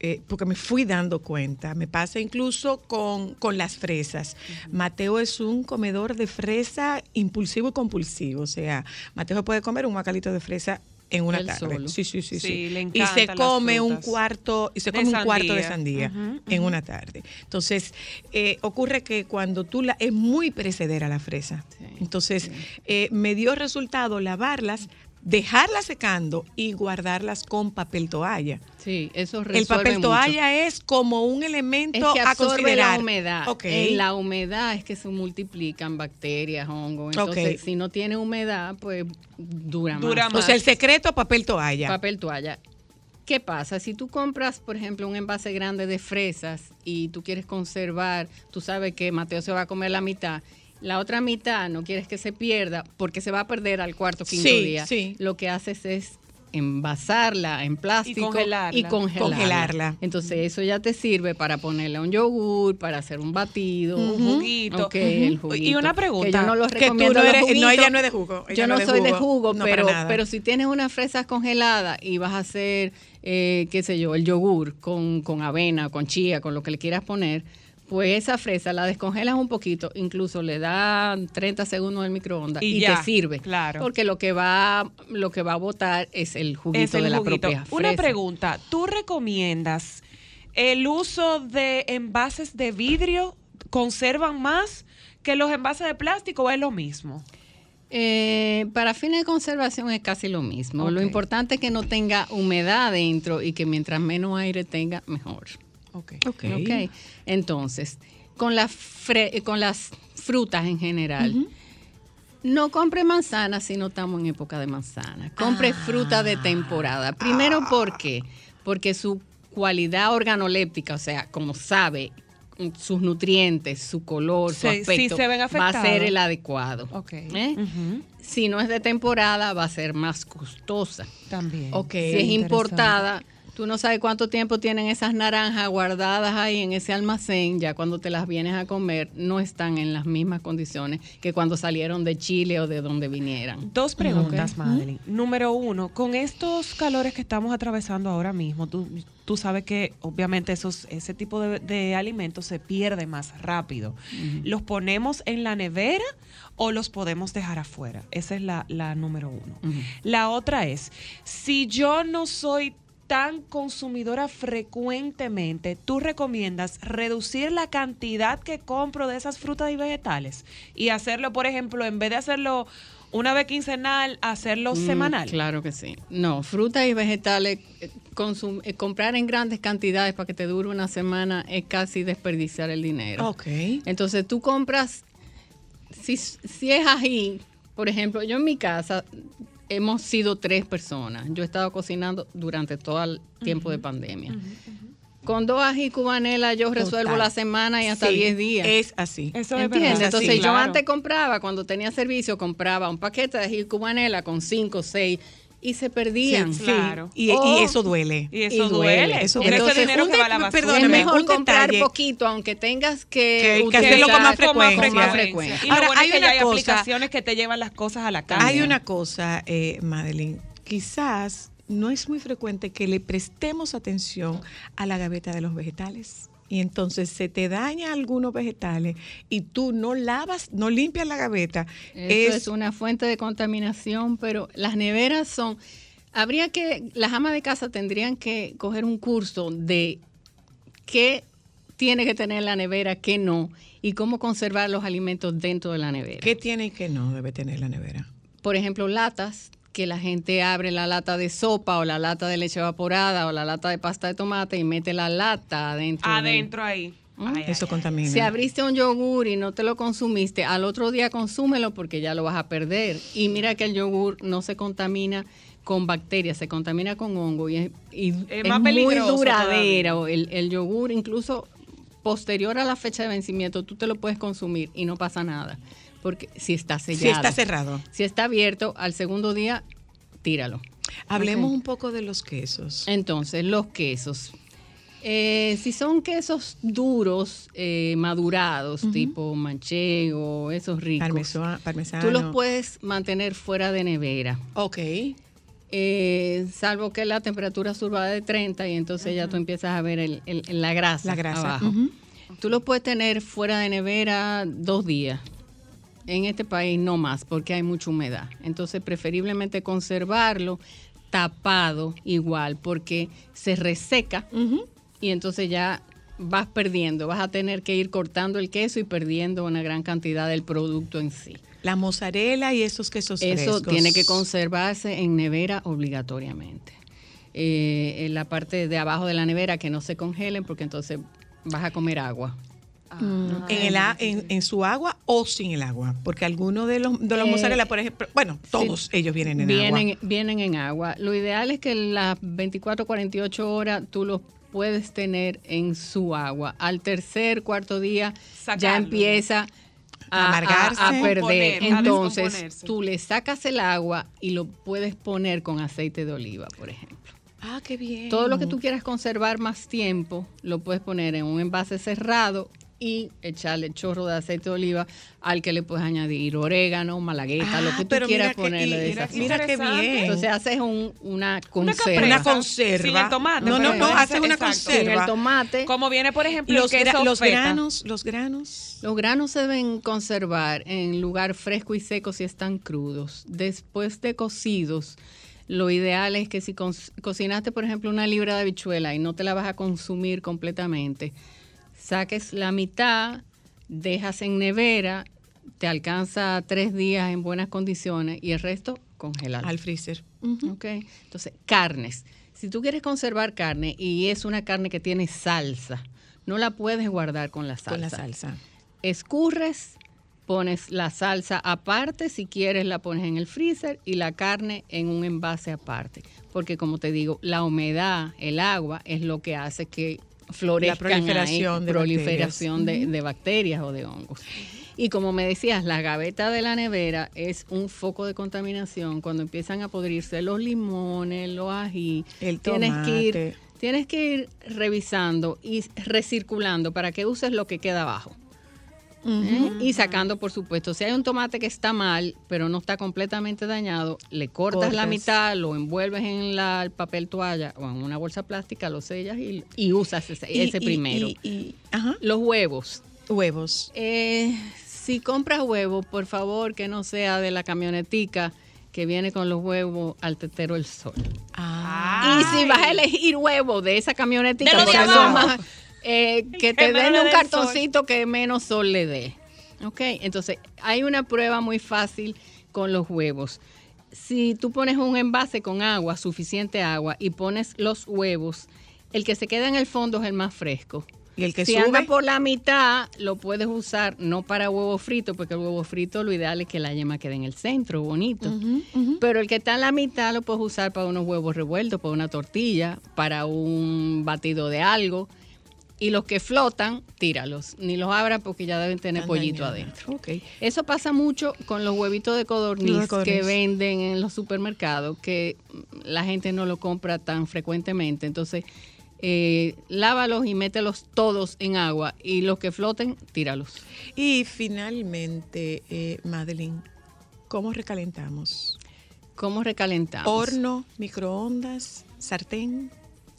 eh, porque me fui dando cuenta, me pasa incluso con, con las fresas. Mateo es un comedor de fresa impulsivo y compulsivo. O sea, Mateo puede comer un macalito de fresa en una Él tarde. solo. Sí, sí, sí, Sí, sí. le y se come un cuarto, y se come un cuarto de sandía. en una tarde. Entonces, eh, ocurre que cuando tú la es muy perecedera la fresa. Entonces, eh, me dio resultado lavarlas, dejarlas secando y guardarlas con papel toalla. Sí, eso El resuelve papel mucho. toalla es como un es elemento que a considerar. la humedad. Ok. En la humedad es que se multiplican bacterias, hongos. Entonces, Ok. si no tiene humedad, pues dura, Dura más. O sea, el secreto, papel toalla. Papel toalla. ¿Qué pasa? Si tú compras, por ejemplo, un envase grande de fresas y tú quieres conservar, tú sabes que Mateo se va a comer la mitad, la otra mitad no quieres que se pierda porque se va a perder al cuarto quinto Sí, día. sí. Lo que haces es envasarla en plástico congelarla. y congelarla. Congelarla. Entonces eso ya te sirve para ponerle un yogur, para hacer un batido, Un juguito. El juguito. Y una pregunta, Que yo no los que tú recomiendo no ella no es de jugo, ella Yo no no es de soy de jugo, no, pero, pero si tienes unas fresas congeladas y vas a hacer, eh, qué sé yo, el yogur con, con avena, con chía, con lo que le quieras poner, pues esa fresa la descongelas un poquito, incluso le das 30 segundos al microondas Y y, ya, te sirve. claro. Porque lo que va, lo que va a botar es el juguito es el de la juguito. propia Una fresa. pregunta, ¿tú recomiendas el uso de envases de vidrio? ¿Conservan más que los envases de plástico o es lo mismo? Eh, para fines de conservación es casi lo mismo. Lo importante es que no tenga humedad dentro y que mientras menos aire tenga, mejor. Ok. Ok. Ok. Entonces, con las, fre- con las frutas en general, no compre manzanas si no estamos en época de manzana. Compre fruta de temporada. Primero, ¿por qué? Porque su cualidad organoléptica, o sea, como sabe, sus nutrientes, su color, su Sí, sí aspecto, se ven va a ser el adecuado. Ok. ¿eh? Si no es de temporada, va a ser más costosa. También. Ok. Si es importada, tú no sabes cuánto tiempo tienen esas naranjas guardadas ahí en ese almacén, ya cuando te las vienes a comer, no están en las mismas condiciones que cuando salieron de Chile o de donde vinieran. Dos preguntas, Ok. Madeline. Número uno, con estos calores que estamos atravesando ahora mismo, tú, tú sabes que obviamente esos, ese tipo de, de alimentos se pierde más rápido. ¿Los ponemos en la nevera o los podemos dejar afuera? Esa es la, la número uno. La otra es, si yo no soy tan consumidora frecuentemente, ¿tú recomiendas reducir la cantidad que compro de esas frutas y vegetales? Y hacerlo, por ejemplo, en vez de hacerlo una vez quincenal, hacerlo Mm, semanal. Claro que sí. No, frutas y vegetales, eh, eh, comprar en grandes cantidades para que te dure una semana es casi desperdiciar el dinero. Ok. Entonces tú compras, si, si es ají, por ejemplo, yo en mi casa hemos sido tres personas. Yo he estado cocinando durante todo el tiempo de pandemia. Con dos ají cubanela yo resuelvo Total. la semana y hasta Sí, 10 días. Es así. Eso es ¿Entiendes? verdad. Entonces Sí, yo claro. antes compraba, cuando tenía servicio, compraba un paquete de ají cubanela con cinco, seis y se perdían. Sí, Claro. Y, y Oh. eso duele. Y eso Y duele. Eso duele. ese Entonces, dinero un que va a la basura. perdóname, es mejor un comprar detalle. poquito, aunque tengas que, Que- que hacerlo con más frecuencia. con más frecuencia. Y lo Ahora, bueno hay es que una ya hay cosa- aplicaciones que te llevan las cosas a la casa. Hay una cosa, eh, Madeline, quizás no es muy frecuente que le prestemos atención a la gaveta de los vegetales. Y entonces se te daña algunos vegetales y tú no lavas, no limpias la gaveta. Eso es, una fuente de contaminación, pero las neveras son. Habría que. Las amas de casa tendrían que coger un curso de qué tiene que tener la nevera, qué no, y cómo conservar los alimentos dentro de la nevera. ¿Qué tiene y qué no debe tener la nevera? Por ejemplo, latas, que la gente abre la lata de sopa o la lata de leche evaporada o la lata de pasta de tomate y mete la lata adentro. de- Adentro ahí. Ay, Eso ay. contamina. Si abriste un yogur y no te lo consumiste, al otro día consúmelo porque ya lo vas a perder. Y mira que el yogur no se contamina con bacterias, se contamina con hongo y es, y es más muy peligroso duradero. El, el yogur, incluso posterior a la fecha de vencimiento, tú te lo puedes consumir y no pasa nada. Porque si está sellado. Si está cerrado. Si está abierto, al segundo día, tíralo. Hablemos un poco de los quesos. Entonces, los quesos. Eh, si son quesos duros, eh, madurados, tipo manchego, esos ricos, Parmesano. parmesano. tú los puedes mantener fuera de nevera. Ok. Eh, salvo que la temperatura suba de 30 y entonces ya tú empiezas a ver el- el- la grasa, La grasa. abajo. Tú los puedes tener fuera de nevera dos días. En este país no más, porque hay mucha humedad. Entonces, preferiblemente conservarlo tapado igual, porque se reseca y entonces ya vas perdiendo. Vas a tener que ir cortando el queso y perdiendo una gran cantidad del producto en sí. La mozzarella y esos quesos Eso frescos. tiene que conservarse en nevera obligatoriamente. Eh, en la parte de abajo de la nevera que no se congelen porque entonces vas a comer agua. Mm, en, el, a- en, en su agua o sin el agua. Porque algunos de los, de los Eh, mozzarella, por ejemplo, bueno, todos ellos vienen en vienen, agua. Vienen en agua. Lo ideal es que las 24, 48 horas tú los puedes tener en su agua. Al tercer, cuarto día ya empieza a, Amargarse. a- a perder. Entonces tú le sacas el agua y lo puedes poner con aceite de oliva, por ejemplo. Ah, qué bien. Todo lo que tú quieras conservar más tiempo, lo puedes poner en un envase cerrado y echarle chorro de aceite de oliva al que le puedes añadir orégano, malagueta, lo Ah, que tú quieras mira que- ponerle de mira, esa mira qué bien. Entonces haces un- una conserva. Una Sin conserva. el tomate. No, no, no, haces una exacto. Sin conserva. el tomate. Como viene, por ejemplo, Los, el queso gra- los feta. granos, los granos. Los granos se deben conservar en lugar fresco y seco si están crudos. Después de cocidos, lo ideal es que si co- cocinaste, por ejemplo, una libra de habichuela y no te la vas a consumir completamente, saques la mitad, dejas en nevera, te alcanza tres días en buenas condiciones y el resto congelar. Al freezer. Ok. Entonces, carnes. Si tú quieres conservar carne y es una carne que tiene salsa, no la puedes guardar con la salsa. Con la salsa. Escurres, pones la salsa aparte, si quieres la pones en el freezer y la carne en un envase aparte. Porque como te digo, la humedad, el agua es lo que hace que florezcan ahí, proliferación de proliferación bacterias. de, de bacterias o de hongos. Y como me decías, la gaveta de la nevera es un foco de contaminación cuando empiezan a podrirse los limones, los ají. El tienes que ir, tienes que ir revisando y recirculando para que uses lo que queda abajo. ¿Eh? Y sacando, por supuesto, si hay un tomate que está mal, pero no está completamente dañado, le cortas, la mitad, lo envuelves en la, el papel toalla o en una bolsa plástica, lo sellas y, y usas ese, Y- ese y- primero. ajá. Los huevos. Huevos. Eh, si compras huevos, por favor, que no sea de la camionetica que viene con los huevos al tetero el sol. Ah. Y si vas a elegir huevos de esa camionetica, De los de abajo. más, eh, que te den un cartoncito que menos sol le dé. Ok, entonces hay una prueba muy fácil con los huevos. Si tú pones un envase con agua, suficiente agua, y pones los huevos, el que se queda en el fondo es el más fresco. Y el que si sube. anda por la mitad, lo puedes usar no para huevo frito, porque el huevo frito lo ideal es que la yema quede en el centro, bonito. Pero el que está en la mitad lo puedes usar para unos huevos revueltos, para una tortilla, para un batido de algo. Y los que flotan, tíralos. Ni los abras porque ya deben tener pollito adentro. Ok. Eso pasa mucho con los huevitos de codorniz, Los de codorniz. que venden en los supermercados, que la gente no lo compra tan frecuentemente. Entonces, eh, lávalos y mételos todos en agua y los que floten, tíralos. Y finalmente, eh, Madeline, ¿cómo recalentamos? ¿Cómo recalentamos? Horno, microondas, sartén.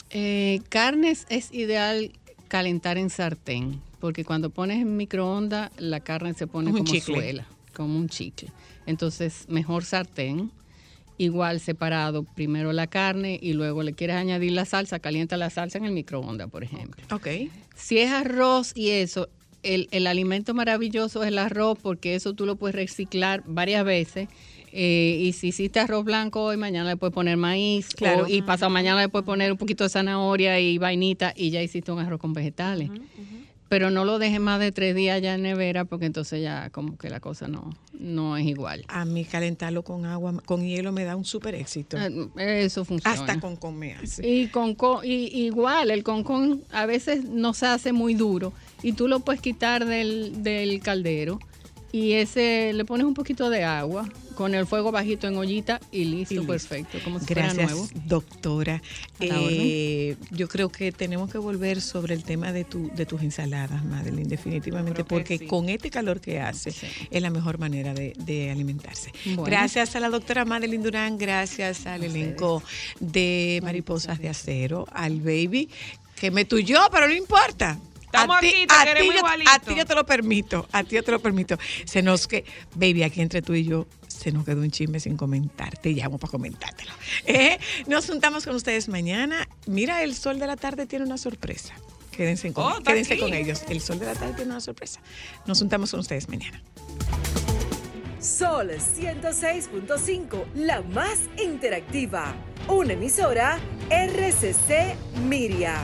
Eh, carnes es ideal calentar en sartén, porque cuando pones en microondas la carne se pone Como suela, como un chicle. Entonces, mejor sartén, igual separado, primero la carne y luego le quieres añadir la salsa, calienta la salsa en el microondas, por ejemplo. Ok. Si es arroz y eso, el, el alimento maravilloso es el arroz porque eso tú lo puedes reciclar varias veces. Eh, y si hiciste arroz blanco hoy, mañana le puedes poner maíz. Claro. o- y pasado mañana le puedes poner un poquito de zanahoria y vainita y ya hiciste un arroz con vegetales. Pero no lo dejes más de tres días ya en nevera porque entonces ya como que la cosa no, no es igual. A mí calentarlo con agua, con hielo me da un súper éxito. Eh, Eso funciona. Hasta con con me hace. Y con co- y, igual, el concón a veces no se hace muy duro y tú lo puedes quitar del, del caldero y ese le pones un poquito de agua con el fuego bajito en ollita y listo, Y listo. perfecto, como si fuera Gracias, nuevo. doctora. Eh, yo creo que tenemos que volver sobre el tema de, tu, de tus ensaladas, Madeline, definitivamente, porque sí. con este calor que hace Sí. es la mejor manera de, de alimentarse. Bueno. Gracias a la doctora Madeline Durán, gracias al elenco de Mariposas de Acero, al baby, que me tuyó, pero no importa. Estamos a ti, aquí, te a queremos ti yo- igualito. a ti yo te lo permito, a ti yo te lo permito. Se nos que, baby, aquí entre tú y yo, se nos quedó un chisme sin comentar. Te llamo para comentártelo. Eh, Nos juntamos con ustedes mañana. Mira, el sol de la tarde tiene una sorpresa. Quédense, con, Oh, quédense con ellos. El sol de la tarde tiene una sorpresa. Nos juntamos con ustedes mañana. Sol 106.5, la más interactiva. Una emisora RCC Miria.